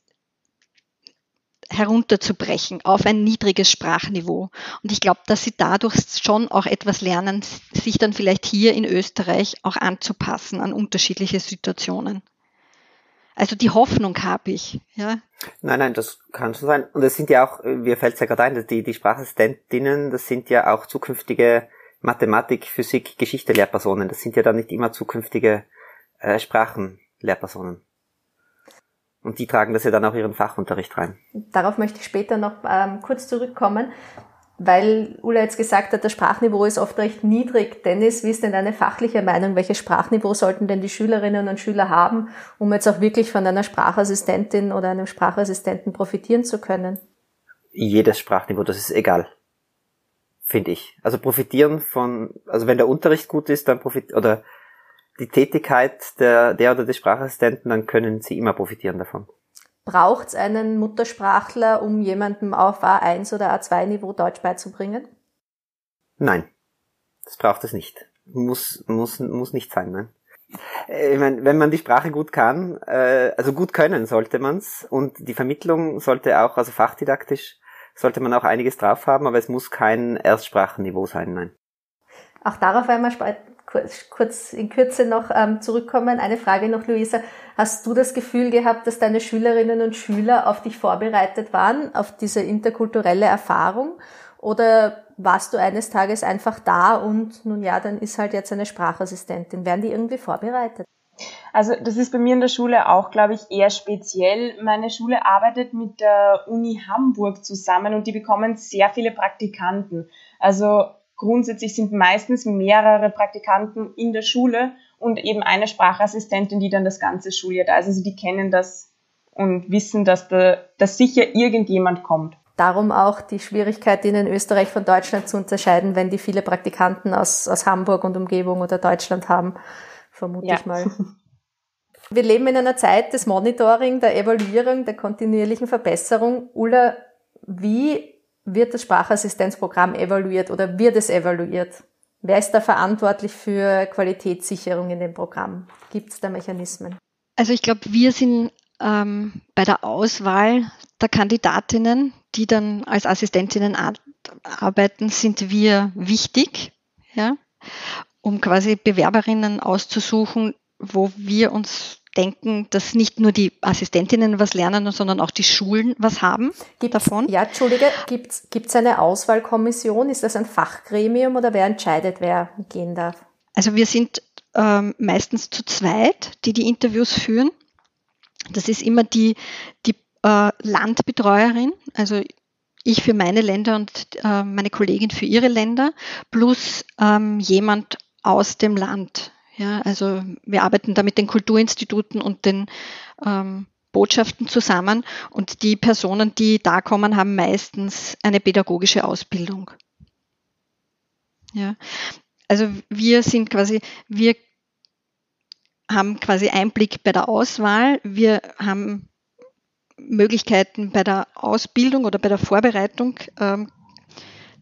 herunterzubrechen auf ein niedriges Sprachniveau. Und ich glaube, dass sie dadurch schon auch etwas lernen, sich dann vielleicht hier in Österreich auch anzupassen an unterschiedliche Situationen. Also die Hoffnung habe ich, ja. Nein, nein, das kann schon sein. Und es sind ja auch, mir fällt es ja gerade ein, die, die Sprachassistentinnen, das sind ja auch zukünftige Mathematik, Physik, Geschichte Lehrpersonen. Das sind ja dann nicht immer zukünftige äh, Sprachenlehrpersonen. Und die tragen das ja dann auch ihren Fachunterricht rein. Darauf möchte ich später noch ähm, kurz zurückkommen, weil Ulla jetzt gesagt hat, das Sprachniveau ist oft recht niedrig. Dennis, wie ist denn deine fachliche Meinung? Welches Sprachniveau sollten denn die Schülerinnen und Schüler haben, um jetzt auch wirklich von einer Sprachassistentin oder einem Sprachassistenten profitieren zu können? Jedes Sprachniveau, das ist egal. Finde ich. Also profitieren von, also wenn der Unterricht gut ist, dann profitieren, oder die Tätigkeit der, der oder des Sprachassistenten, dann können sie immer profitieren davon. Braucht es einen Muttersprachler, um jemandem auf A1 oder A2-Niveau Deutsch beizubringen? Nein, das braucht es nicht. Muss, muss, muss nicht sein, nein. Äh, ich meine, wenn man die Sprache gut kann, äh, also gut können sollte man's und die Vermittlung sollte auch, also fachdidaktisch, sollte man auch einiges drauf haben, aber es muss kein Erstsprachenniveau sein, nein. Auch darauf einmal kurz in Kürze noch ähm, zurückkommen. Eine Frage noch, Luisa. Hast du das Gefühl gehabt, dass deine Schülerinnen und Schüler auf dich vorbereitet waren, auf diese interkulturelle Erfahrung? Oder warst du eines Tages einfach da und nun ja, dann ist halt jetzt eine Sprachassistentin. Werden die irgendwie vorbereitet? Also das ist bei mir in der Schule auch, glaube ich, eher speziell. Meine Schule arbeitet mit der Uni Hamburg zusammen und die bekommen sehr viele Praktikanten. Also grundsätzlich sind meistens mehrere Praktikanten in der Schule und eben eine Sprachassistentin, die dann das ganze Schuljahr da ist. Also die kennen das und wissen, dass, da, dass sicher irgendjemand kommt. Darum auch die Schwierigkeit, in Österreich von Deutschland zu unterscheiden, wenn die viele Praktikanten aus, aus Hamburg und Umgebung oder Deutschland haben, vermute ja. ich mal. Wir leben in einer Zeit des Monitoring, der Evaluierung, der kontinuierlichen Verbesserung. Ulla, wie wird das Sprachassistenzprogramm evaluiert oder wird es evaluiert? Wer ist da verantwortlich für Qualitätssicherung in dem Programm? Gibt es da Mechanismen? Also ich glaube, wir sind ähm, bei der Auswahl der Kandidatinnen, die dann als Assistentinnen arbeiten, sind wir wichtig, ja, um quasi Bewerberinnen auszusuchen, wo wir uns denken, dass nicht nur die Assistentinnen was lernen, sondern auch die Schulen was haben gibt's, davon. Ja, Entschuldige, gibt es eine Auswahlkommission? Ist das ein Fachgremium oder wer entscheidet, wer gehen darf? Also wir sind ähm, meistens zu zweit, die die Interviews führen. Das ist immer die, die äh, Landbetreuerin, also ich für meine Länder und äh, meine Kollegin für ihre Länder, plus ähm, jemand aus dem Land. Ja, also wir arbeiten da mit den Kulturinstituten und den ähm, Botschaften zusammen und die Personen, die da kommen, haben meistens eine pädagogische Ausbildung. Ja, also wir sind quasi, wir haben quasi Einblick bei der Auswahl, wir haben Möglichkeiten bei der Ausbildung oder bei der Vorbereitung ähm,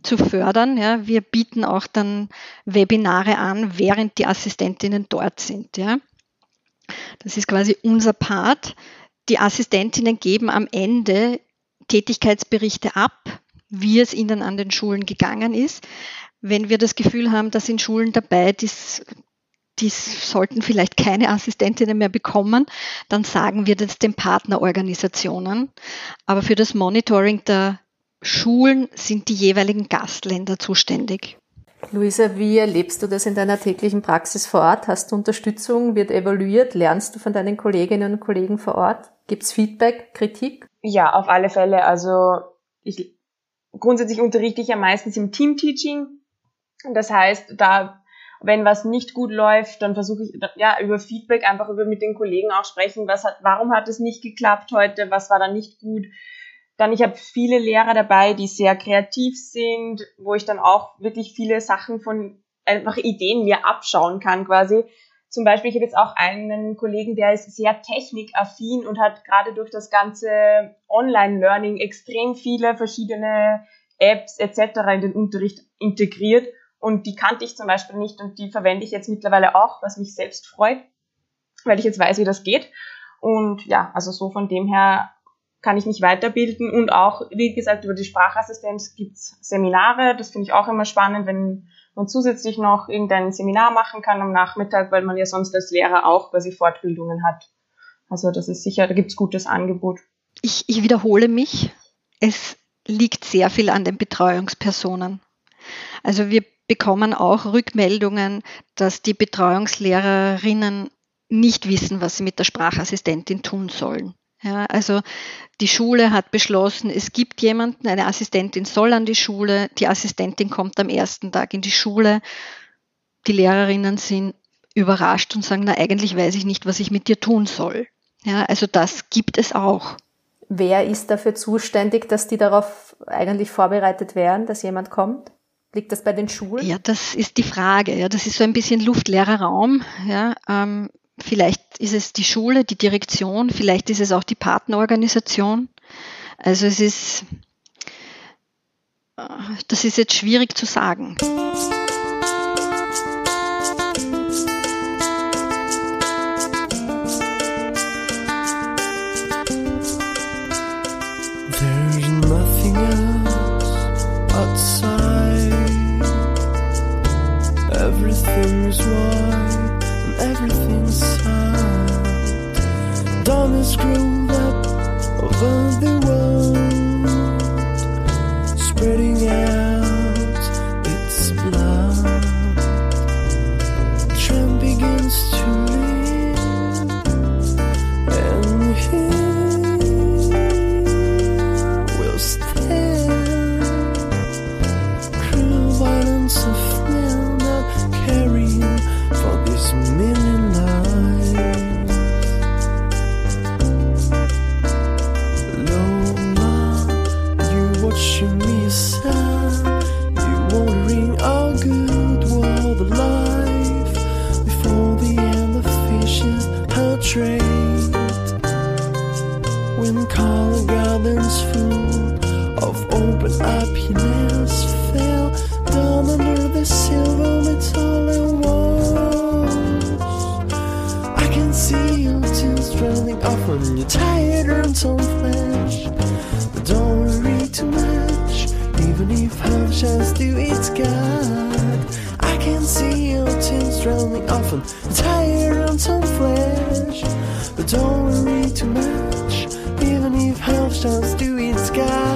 zu fördern. Ja. Wir bieten auch dann Webinare an, während die Assistentinnen dort sind. Ja. Das ist quasi unser Part. Die Assistentinnen geben am Ende Tätigkeitsberichte ab, wie es ihnen an den Schulen gegangen ist. Wenn wir das Gefühl haben, da sind Schulen dabei, die, die sollten vielleicht keine Assistentinnen mehr bekommen, dann sagen wir das den Partnerorganisationen. Aber für das Monitoring der Schulen sind die jeweiligen Gastländer zuständig. Luisa, wie erlebst du das in deiner täglichen Praxis vor Ort? Hast du Unterstützung? Wird evaluiert? Lernst du von deinen Kolleginnen und Kollegen vor Ort? Gibt es Feedback, Kritik? Ja, auf alle Fälle. Also ich, grundsätzlich unterrichte ich ja meistens im Team-Teaching. Das heißt, da wenn was nicht gut läuft, dann versuche ich ja über Feedback einfach über mit den Kollegen auch sprechen, was hat, warum hat es nicht geklappt heute, was war da nicht gut, dann, ich habe viele Lehrer dabei, die sehr kreativ sind, wo ich dann auch wirklich viele Sachen von einfach Ideen mir abschauen kann quasi. Zum Beispiel, ich habe jetzt auch einen Kollegen, der ist sehr technikaffin und hat gerade durch das ganze Online-Learning extrem viele verschiedene Apps etc. in den Unterricht integriert. Und die kannte ich zum Beispiel nicht und die verwende ich jetzt mittlerweile auch, was mich selbst freut, weil ich jetzt weiß, wie das geht. Und ja, also so von dem her kann ich mich weiterbilden und auch, wie gesagt, über die Sprachassistenz gibt's Seminare. Das finde ich auch immer spannend, wenn man zusätzlich noch irgendein Seminar machen kann am Nachmittag, weil man ja sonst als Lehrer auch quasi Fortbildungen hat. Also das ist sicher, da gibt's gutes Angebot. Ich, ich wiederhole mich. Es liegt sehr viel an den Betreuungspersonen. Also wir bekommen auch Rückmeldungen, dass die Betreuungslehrerinnen nicht wissen, was sie mit der Sprachassistentin tun sollen. Ja, also die Schule hat beschlossen, es gibt jemanden, eine Assistentin soll an die Schule, die Assistentin kommt am ersten Tag in die Schule, die Lehrerinnen sind überrascht und sagen, na eigentlich weiß ich nicht, was ich mit dir tun soll. Ja, also das gibt es auch. Wer ist dafür zuständig, dass die darauf eigentlich vorbereitet werden, dass jemand kommt? Liegt das bei den Schulen? Ja, das ist die Frage. Ja, das ist so ein bisschen luftleerer Raum. Ja, ähm, Vielleicht ist es die Schule, die Direktion, vielleicht ist es auch die Partnerorganisation. Also es ist, das ist jetzt schwierig zu sagen. When color gardens full of open happiness fell down under the silver metal walls. I can see your tears running off on your tired earned on flesh. But don't worry too much, even if half chance do its God. I can see your tears running off on your tired earned on flesh. But don't worry too much, stars do sky.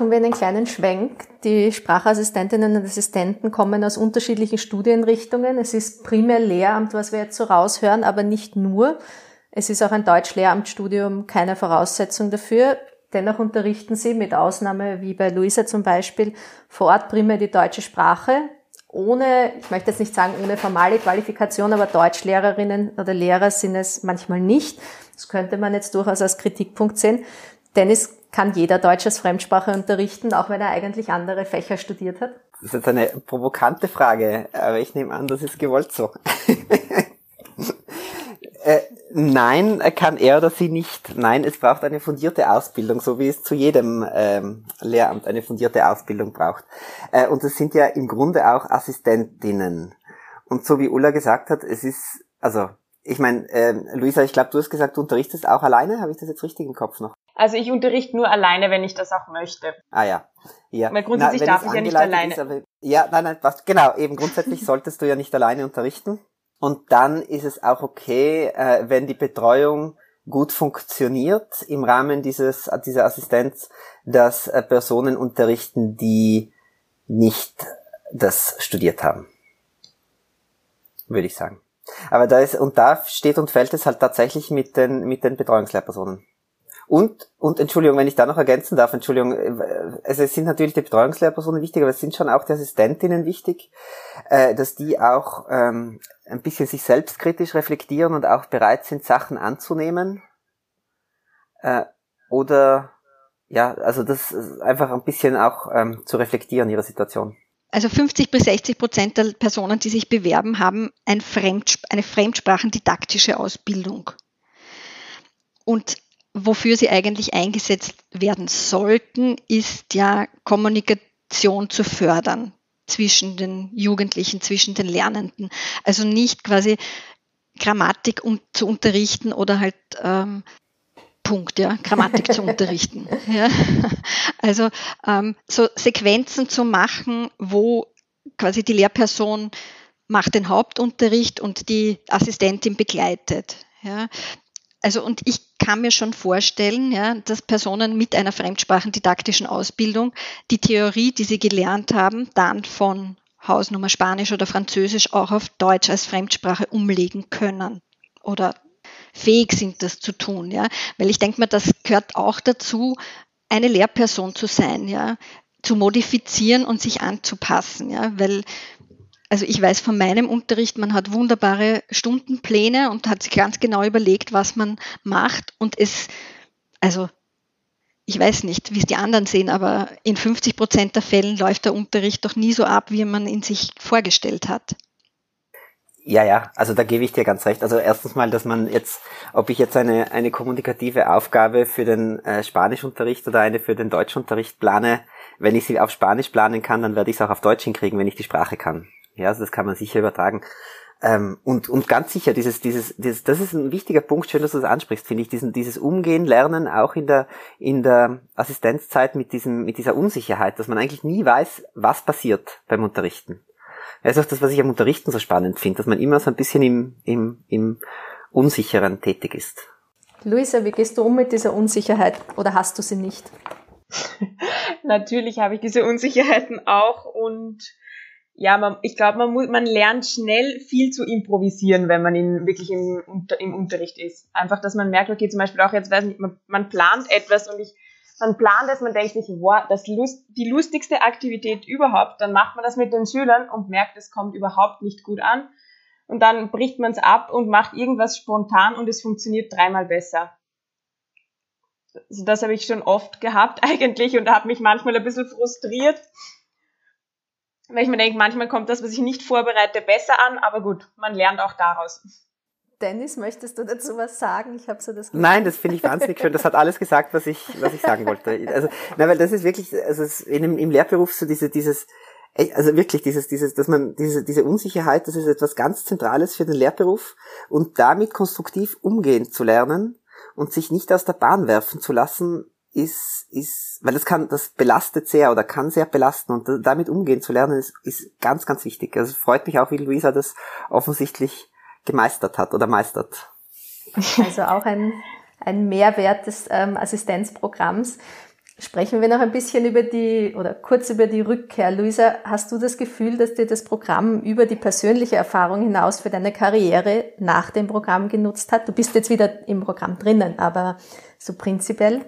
Machen wir einen kleinen Schwenk. Die Sprachassistentinnen und Assistenten kommen aus unterschiedlichen Studienrichtungen. Es ist primär Lehramt, was wir jetzt so raushören, aber nicht nur. Es ist auch ein Deutsch-Lehramtsstudium keine Voraussetzung dafür. Dennoch unterrichten sie mit Ausnahme, wie bei Luisa zum Beispiel, vor Ort primär die deutsche Sprache. Ohne, ich möchte jetzt nicht sagen ohne formale Qualifikation, aber Deutschlehrerinnen oder Lehrer sind es manchmal nicht. Das könnte man jetzt durchaus als Kritikpunkt sehen. Denn es kann jeder Deutsch als Fremdsprache unterrichten, auch wenn er eigentlich andere Fächer studiert hat. Das ist jetzt eine provokante Frage, aber ich nehme an, das ist gewollt so. äh, nein, kann er oder sie nicht. Nein, es braucht eine fundierte Ausbildung, so wie es zu jedem ähm, Lehramt eine fundierte Ausbildung braucht. Äh, und es sind ja im Grunde auch Assistentinnen. Und so wie Ulla gesagt hat, es ist, also ich meine, ähm, Luisa, ich glaube, du hast gesagt, du unterrichtest auch alleine. Habe ich das jetzt richtig im Kopf noch? Also ich unterrichte nur alleine, wenn ich das auch möchte. Ah ja. ja. Weil grundsätzlich wenn darf ich ja nicht alleine. Ist, aber, ja, nein, nein, passt. Genau, eben grundsätzlich solltest du ja nicht alleine unterrichten. Und dann ist es auch okay, äh, wenn die Betreuung gut funktioniert im Rahmen dieses dieser Assistenz, dass äh, Personen unterrichten, die nicht das studiert haben. Würde ich sagen. Aber da ist, und da steht und fällt es halt tatsächlich mit den, mit den Betreuungslehrpersonen. Und, und Entschuldigung, wenn ich da noch ergänzen darf, Entschuldigung, äh, also es sind natürlich die Betreuungslehrpersonen wichtig, aber es sind schon auch die Assistentinnen wichtig, äh, dass die auch ähm, ein bisschen sich selbstkritisch reflektieren und auch bereit sind, Sachen anzunehmen. Äh, oder ja, also das einfach ein bisschen auch ähm, zu reflektieren, ihre Situation. Also 50 bis 60 Prozent der Personen, die sich bewerben, haben ein Fremdsp eine fremdsprachendidaktische Ausbildung. Und wofür sie eigentlich eingesetzt werden sollten, ist ja Kommunikation zu fördern zwischen den Jugendlichen, zwischen den Lernenden. Also nicht quasi Grammatik um, zu unterrichten oder halt ähm, Punkt, ja, Grammatik zu unterrichten. Ja. Also ähm, so Sequenzen zu machen, wo quasi die Lehrperson macht den Hauptunterricht und die Assistentin begleitet. Ja. Also und ich kann mir schon vorstellen, ja, dass Personen mit einer fremdsprachendidaktischen Ausbildung die Theorie, die sie gelernt haben, dann von Hausnummer Spanisch oder Französisch auch auf Deutsch als Fremdsprache umlegen können oder fähig sind, das zu tun, ja, weil ich denke mir, das gehört auch dazu, eine Lehrperson zu sein, ja, zu modifizieren und sich anzupassen, ja, weil also ich weiß von meinem Unterricht, man hat wunderbare Stundenpläne und hat sich ganz genau überlegt, was man macht und es, also ich weiß nicht, wie es die anderen sehen, aber in 50 Prozent der Fällen läuft der Unterricht doch nie so ab, wie man ihn sich vorgestellt hat. Ja, ja, also da gebe ich dir ganz recht. Also erstens mal, dass man jetzt, ob ich jetzt eine, eine kommunikative Aufgabe für den äh, Spanischunterricht oder eine für den Deutschunterricht plane, wenn ich sie auf Spanisch planen kann, dann werde ich es auch auf Deutsch hinkriegen, wenn ich die Sprache kann. Ja, also das kann man sicher übertragen. Ähm, und, und ganz sicher, dieses, dieses, dieses, das ist ein wichtiger Punkt, schön, dass du das ansprichst, finde ich, diesen, dieses Umgehen, Lernen auch in der, in der Assistenzzeit mit diesem, mit dieser Unsicherheit, dass man eigentlich nie weiß, was passiert beim Unterrichten. Das ist auch das, was ich am Unterrichten so spannend finde, dass man immer so ein bisschen im, im, im Unsicheren tätig ist. Luisa, wie gehst du um mit dieser Unsicherheit oder hast du sie nicht? Natürlich habe ich diese Unsicherheiten auch und ja, man, ich glaube, man, muss, man lernt schnell viel zu improvisieren, wenn man in, wirklich im, im Unterricht ist. Einfach, dass man merkt, okay, zum Beispiel auch jetzt, weiß nicht, man, man plant etwas und ich, man plant es, man denkt sich, wow, das Lust, die lustigste Aktivität überhaupt, dann macht man das mit den Schülern und merkt, es kommt überhaupt nicht gut an. Und dann bricht man es ab und macht irgendwas spontan und es funktioniert dreimal besser. Also das habe ich schon oft gehabt eigentlich und habe mich manchmal ein bisschen frustriert weil ich mir denke, manchmal kommt das, was ich nicht vorbereite, besser an, aber gut, man lernt auch daraus. Dennis, möchtest du dazu was sagen? Ich habe so das Gefühl. Nein, das finde ich wahnsinnig schön. Das hat alles gesagt, was ich, was ich sagen wollte. Also, nein, weil das ist wirklich, also es in im Lehrberuf so diese, dieses, also wirklich dieses, dieses, dass man diese, diese Unsicherheit, das ist etwas ganz Zentrales für den Lehrberuf und damit konstruktiv umgehen zu lernen und sich nicht aus der Bahn werfen zu lassen, ist, ist, weil das kann, das belastet sehr oder kann sehr belasten und damit umgehen zu lernen ist, ist ganz, ganz wichtig. Also freut mich auch, wie Luisa das offensichtlich gemeistert hat oder meistert. Also auch ein, ein Mehrwert des ähm, Assistenzprogramms. Sprechen wir noch ein bisschen über die oder kurz über die Rückkehr. Luisa, hast du das Gefühl, dass dir das Programm über die persönliche Erfahrung hinaus für deine Karriere nach dem Programm genutzt hat? Du bist jetzt wieder im Programm drinnen, aber so prinzipiell?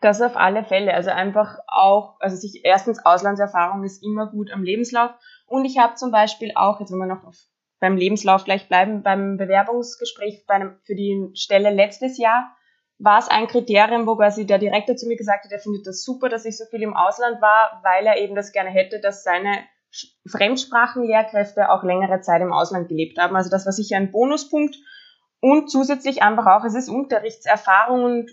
Das auf alle Fälle. Also einfach auch, also sich erstens Auslandserfahrung ist immer gut am Lebenslauf. Und ich habe zum Beispiel auch, jetzt wenn wir noch auf, beim Lebenslauf gleich bleiben, beim Bewerbungsgespräch bei einem, für die Stelle letztes Jahr war es ein Kriterium, wo quasi der Direktor zu mir gesagt hat, er findet das super, dass ich so viel im Ausland war, weil er eben das gerne hätte, dass seine Fremdsprachenlehrkräfte auch längere Zeit im Ausland gelebt haben. Also das war sicher ein Bonuspunkt. Und zusätzlich einfach auch, es ist Unterrichtserfahrung und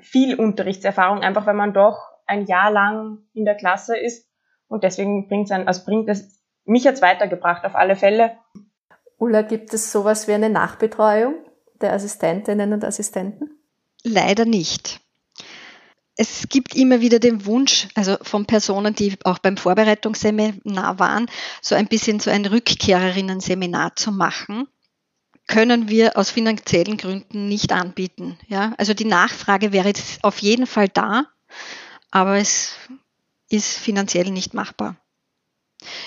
viel Unterrichtserfahrung, einfach weil man doch ein Jahr lang in der Klasse ist. Und deswegen bringt es also bringt es mich jetzt weitergebracht auf alle Fälle. Ulla, gibt es sowas wie eine Nachbetreuung der Assistentinnen und Assistenten? Leider nicht. Es gibt immer wieder den Wunsch, also von Personen, die auch beim Vorbereitungsseminar waren, so ein bisschen so ein Rückkehrerinnen-Seminar zu machen können wir aus finanziellen Gründen nicht anbieten. Ja, also die Nachfrage wäre jetzt auf jeden Fall da, aber es ist finanziell nicht machbar.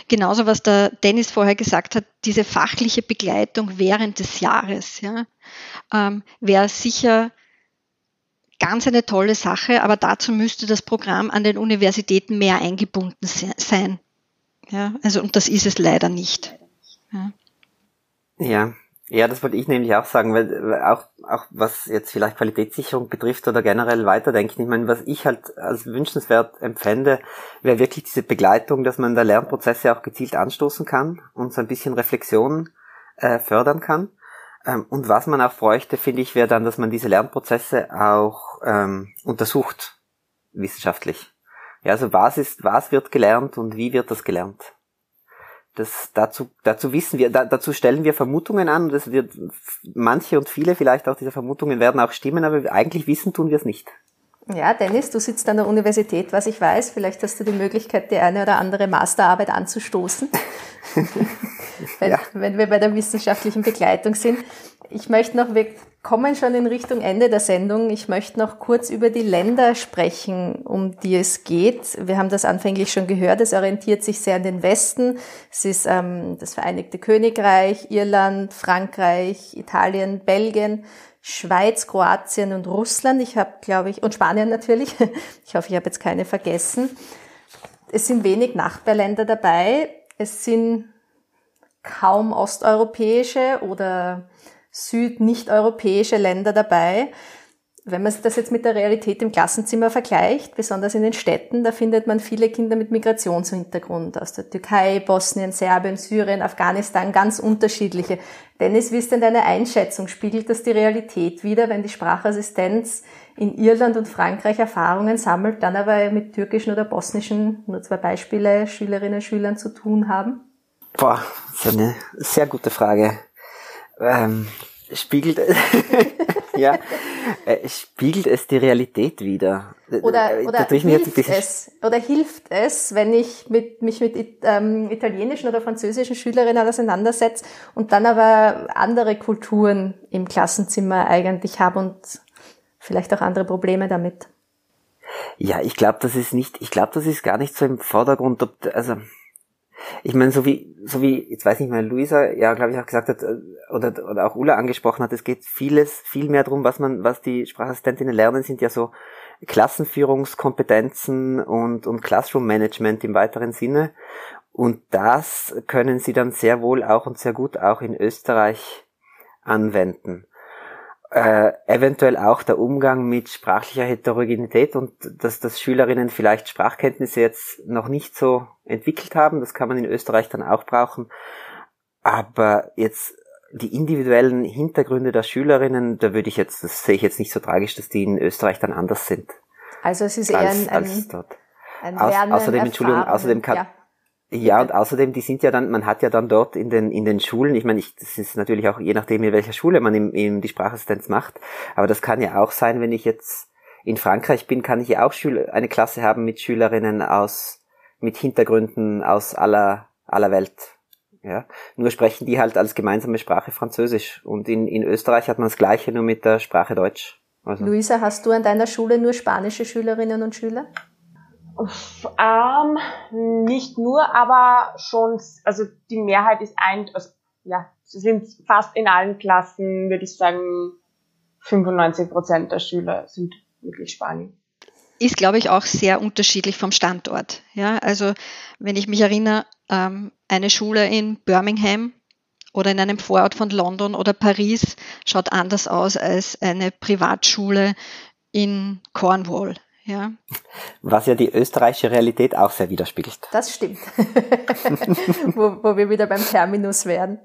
Genauso, was der Dennis vorher gesagt hat, diese fachliche Begleitung während des Jahres, ja, ähm, wäre sicher ganz eine tolle Sache, aber dazu müsste das Programm an den Universitäten mehr eingebunden sein. Ja, also, und das ist es leider nicht. Ja, ja ja, das wollte ich nämlich auch sagen, weil auch, auch was jetzt vielleicht Qualitätssicherung betrifft oder generell weiterdenken, ich meine, was ich halt als wünschenswert empfände, wäre wirklich diese Begleitung, dass man da Lernprozesse auch gezielt anstoßen kann und so ein bisschen Reflexion äh, fördern kann. Ähm, und was man auch bräuchte, finde ich, wäre dann, dass man diese Lernprozesse auch ähm, untersucht, wissenschaftlich. Ja, also was ist, was wird gelernt und wie wird das gelernt? Das, dazu, dazu wissen wir, da, dazu stellen wir Vermutungen an und es wird manche und viele vielleicht auch dieser Vermutungen werden auch stimmen, aber eigentlich wissen tun wir es nicht. Ja, Dennis, du sitzt an der Universität, was ich weiß. Vielleicht hast du die Möglichkeit, die eine oder andere Masterarbeit anzustoßen, wenn, Ja. wenn wir bei der wissenschaftlichen Begleitung sind. Ich möchte noch, kommen schon in Richtung Ende der Sendung. Ich möchte noch kurz über die Länder sprechen, um die es geht. Wir haben das anfänglich schon gehört. Es orientiert sich sehr an den Westen. Es ist ähm, das Vereinigte Königreich, Irland, Frankreich, Italien, Belgien. Schweiz, Kroatien und Russland. Ich habe, glaube ich, und Spanien natürlich. Ich hoffe, ich habe jetzt keine vergessen. Es sind wenig Nachbarländer dabei. Es sind kaum osteuropäische oder süd-nicht-europäische Länder dabei. Wenn man das jetzt mit der Realität im Klassenzimmer vergleicht, besonders in den Städten, da findet man viele Kinder mit Migrationshintergrund aus der Türkei, Bosnien, Serbien, Syrien, Afghanistan, ganz unterschiedliche. Dennis, wie ist denn deine Einschätzung? Spiegelt das die Realität wider, wenn die Sprachassistenz in Irland und Frankreich Erfahrungen sammelt, dann aber mit türkischen oder bosnischen, nur zwei Beispiele, Schülerinnen und Schülern zu tun haben? Boah, das ist eine sehr gute Frage. Ähm, spiegelt, ja, äh, spiegelt es die Realität wieder? Oder, Äh, oder hilft es, oder hilft es, wenn ich mit, mich mit it- ähm, italienischen oder französischen Schülerinnen auseinandersetze und dann aber andere Kulturen im Klassenzimmer eigentlich habe und vielleicht auch andere Probleme damit? Ja, ich glaube, das ist nicht, ich glaube, das ist gar nicht so im Vordergrund, ob, also, ich meine, so wie, so wie, jetzt weiß nicht mehr, Luisa, ja, glaube ich, auch gesagt hat, äh, oder, oder auch Ulla angesprochen hat, es geht vieles, viel mehr darum, was man, was die Sprachassistentinnen lernen, sind ja so Klassenführungskompetenzen und, und Classroom Management im weiteren Sinne. Und das können sie dann sehr wohl auch und sehr gut auch in Österreich anwenden äh, eventuell auch der Umgang mit sprachlicher Heterogenität und dass, dass Schülerinnen vielleicht Sprachkenntnisse jetzt noch nicht so entwickelt haben. Das kann man in Österreich dann auch brauchen. Aber jetzt die individuellen Hintergründe der Schülerinnen, da würde ich jetzt, das sehe ich jetzt nicht so tragisch, dass die in Österreich dann anders sind Also es ist eher als, ein, als dort. ein Au- außerdem, Entschuldigung, außerdem kann- ja. Ja, und außerdem, die sind ja dann, man hat ja dann dort in den, in den Schulen, ich meine, ich, das ist natürlich auch je nachdem, in welcher Schule man im, im, die Sprachassistenz macht, aber das kann ja auch sein, wenn ich jetzt in Frankreich bin, kann ich ja auch Schüler, eine Klasse haben mit Schülerinnen aus, mit Hintergründen aus aller, aller Welt. Ja, nur sprechen die halt als gemeinsame Sprache Französisch. Und in, in Österreich hat man das Gleiche, nur mit der Sprache Deutsch. Also, Luisa, hast du an deiner Schule nur spanische Schülerinnen und Schüler? Ähm, nicht nur, aber schon, also die Mehrheit ist ein, also, ja, sind fast in allen Klassen, würde ich sagen, 95 Prozent der Schüler sind wirklich Spanier. ist, glaube ich, auch sehr unterschiedlich vom Standort. Ja, also wenn ich mich erinnere, ähm, eine Schule in Birmingham oder in einem Vorort von London oder Paris schaut anders aus als eine Privatschule in Cornwall. Ja, was ja die österreichische Realität auch sehr widerspiegelt. Das stimmt. wo, wo wir wieder beim Terminus wären.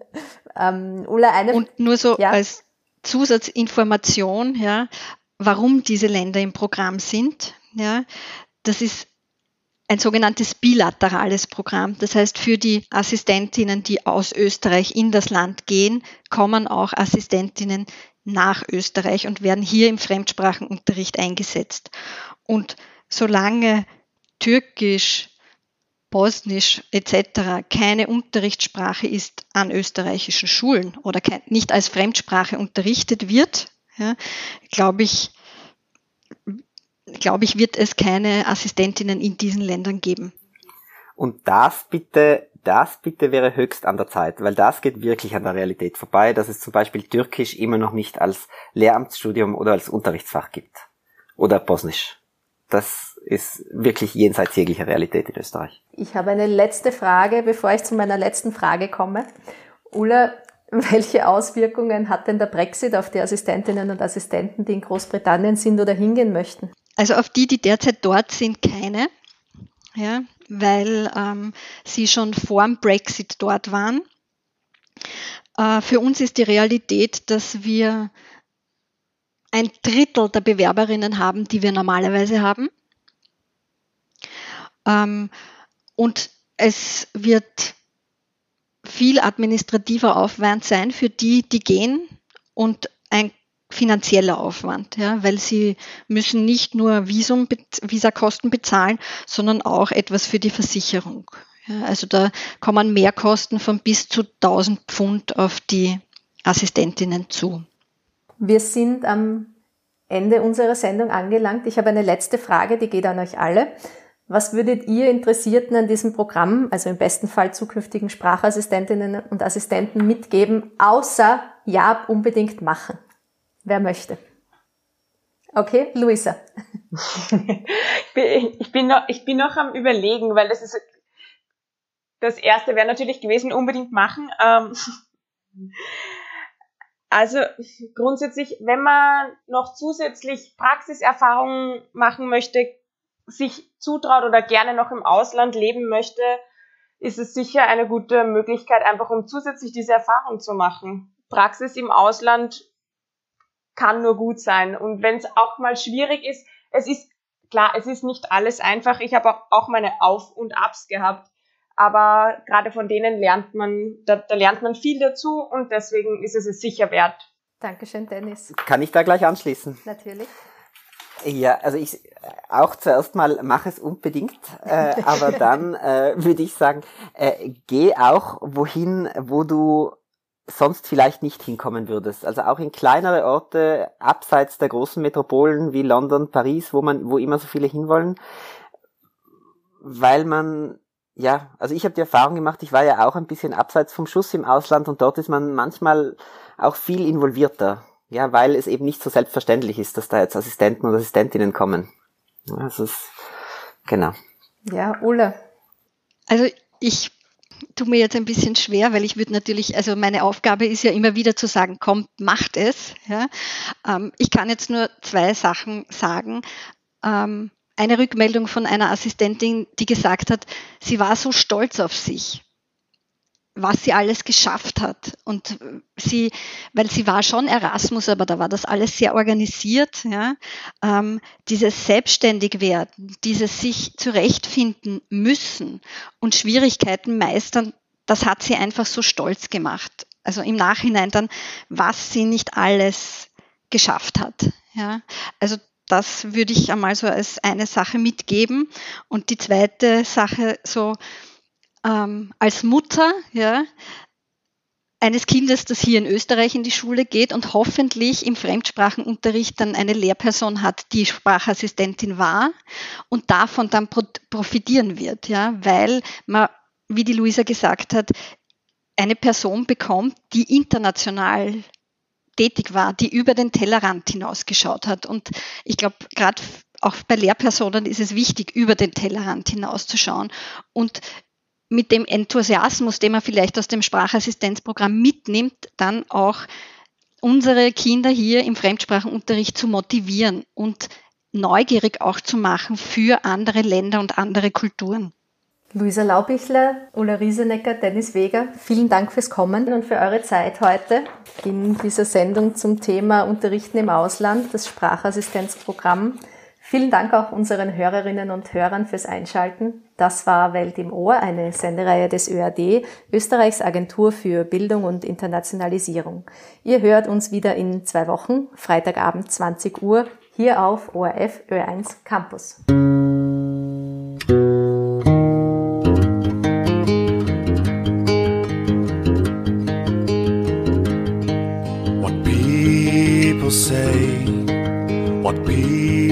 Ähm, Ulla, eine und nur so Ja. als Zusatzinformation, ja, warum diese Länder im Programm sind. Ja, das ist ein sogenanntes bilaterales Programm. Das heißt, für die Assistentinnen, die aus Österreich in das Land gehen, kommen auch Assistentinnen nach Österreich und werden hier im Fremdsprachenunterricht eingesetzt. Und solange Türkisch, Bosnisch etc. keine Unterrichtssprache ist an österreichischen Schulen oder nicht als Fremdsprache unterrichtet wird, ja, glaube ich, glaube ich, wird es keine Assistentinnen in diesen Ländern geben. Und das bitte, das bitte wäre höchst an der Zeit, weil das geht wirklich an der Realität vorbei, dass es zum Beispiel Türkisch immer noch nicht als Lehramtsstudium oder als Unterrichtsfach gibt. Oder Bosnisch. Das ist wirklich jenseits jeglicher Realität in Österreich. Ich habe eine letzte Frage, bevor ich zu meiner letzten Frage komme. Ulla, welche Auswirkungen hat denn der Brexit auf die Assistentinnen und Assistenten, die in Großbritannien sind oder hingehen möchten? Also auf die, die derzeit dort sind, keine, ja, weil ähm, sie schon vor dem Brexit dort waren. Äh, für uns ist die Realität, dass wir ein Drittel der Bewerberinnen haben, die wir normalerweise haben. Ähm, und es wird viel administrativer Aufwand sein für die, die gehen und ein finanzieller Aufwand, ja, weil sie müssen nicht nur Visum, Visakosten bezahlen, sondern auch etwas für die Versicherung. Ja, also da kommen Mehrkosten von bis zu 1000 Pfund auf die Assistentinnen zu. Wir sind am Ende unserer Sendung angelangt. Ich habe eine letzte Frage, die geht an euch alle. Was würdet ihr Interessierten an diesem Programm, also im besten Fall zukünftigen Sprachassistentinnen und Assistenten mitgeben, außer ja, unbedingt machen? Wer möchte? Okay, Luisa. ich, bin noch, ich bin noch am Überlegen, weil das ist das erste wäre natürlich gewesen, unbedingt machen. Ähm, also grundsätzlich, wenn man noch zusätzlich Praxiserfahrungen machen möchte, sich zutraut oder gerne noch im Ausland leben möchte, ist es sicher eine gute Möglichkeit, einfach um zusätzlich diese Erfahrung zu machen. Praxis im Ausland kann nur gut sein. Und wenn es auch mal schwierig ist, es ist klar, es ist nicht alles einfach. Ich habe auch meine Auf und Abs gehabt aber gerade von denen lernt man, da, da lernt man viel dazu und deswegen ist es es sicher wert. Dankeschön, Dennis. Kann ich da gleich anschließen? Natürlich. Ja, also ich auch zuerst mal mach es unbedingt, äh, aber dann äh, würde ich sagen, äh, geh auch wohin, wo du sonst vielleicht nicht hinkommen würdest. Also auch in kleinere Orte abseits der großen Metropolen wie London, Paris, wo man, wo immer so viele hinwollen, weil man ja, also ich habe die Erfahrung gemacht, ich war ja auch ein bisschen abseits vom Schuss im Ausland und dort ist man manchmal auch viel involvierter, ja, weil es eben nicht so selbstverständlich ist, dass da jetzt Assistenten und Assistentinnen kommen. Ja, das ist, genau. Ja, Ulla. Also ich tue mir jetzt ein bisschen schwer, weil ich würde natürlich, also meine Aufgabe ist ja immer wieder zu sagen, kommt, macht es. Ja. Ähm, ich kann jetzt nur zwei Sachen sagen. Eine Rückmeldung von einer Assistentin, die gesagt hat, sie war so stolz auf sich, was sie alles geschafft hat. Und sie, weil sie war schon Erasmus, aber da war das alles sehr organisiert, ja, ähm, dieses Selbstständigwerden, dieses sich zurechtfinden müssen und Schwierigkeiten meistern, das hat sie einfach so stolz gemacht. Also im Nachhinein dann, was sie nicht alles geschafft hat. Ja, also das würde ich einmal so als eine Sache mitgeben. Und die zweite Sache so ähm, als Mutter, ja, eines Kindes, das hier in Österreich in die Schule geht und hoffentlich im Fremdsprachenunterricht dann eine Lehrperson hat, die Sprachassistentin war und davon dann profitieren wird, ja, weil man, wie die Luisa gesagt hat, eine Person bekommt, die international tätig war, die über den Tellerrand hinausgeschaut hat. Und ich glaube, gerade auch bei Lehrpersonen ist es wichtig, über den Tellerrand hinauszuschauen und mit dem Enthusiasmus, den man vielleicht aus dem Sprachassistenzprogramm mitnimmt, dann auch unsere Kinder hier im Fremdsprachenunterricht zu motivieren und neugierig auch zu machen für andere Länder und andere Kulturen. Luisa Laubichler, Ulla Riesenecker, Dennis Weger, vielen Dank fürs Kommen und für eure Zeit heute in dieser Sendung zum Thema Unterrichten im Ausland, das Sprachassistenzprogramm. Vielen Dank auch unseren Hörerinnen und Hörern fürs Einschalten. Das war Welt im Ohr, eine Sendereihe des ÖAD, Österreichs Agentur für Bildung und Internationalisierung. Ihr hört uns wieder in zwei Wochen, Freitagabend 20 Uhr, hier auf ORF Ö1 Campus. say what people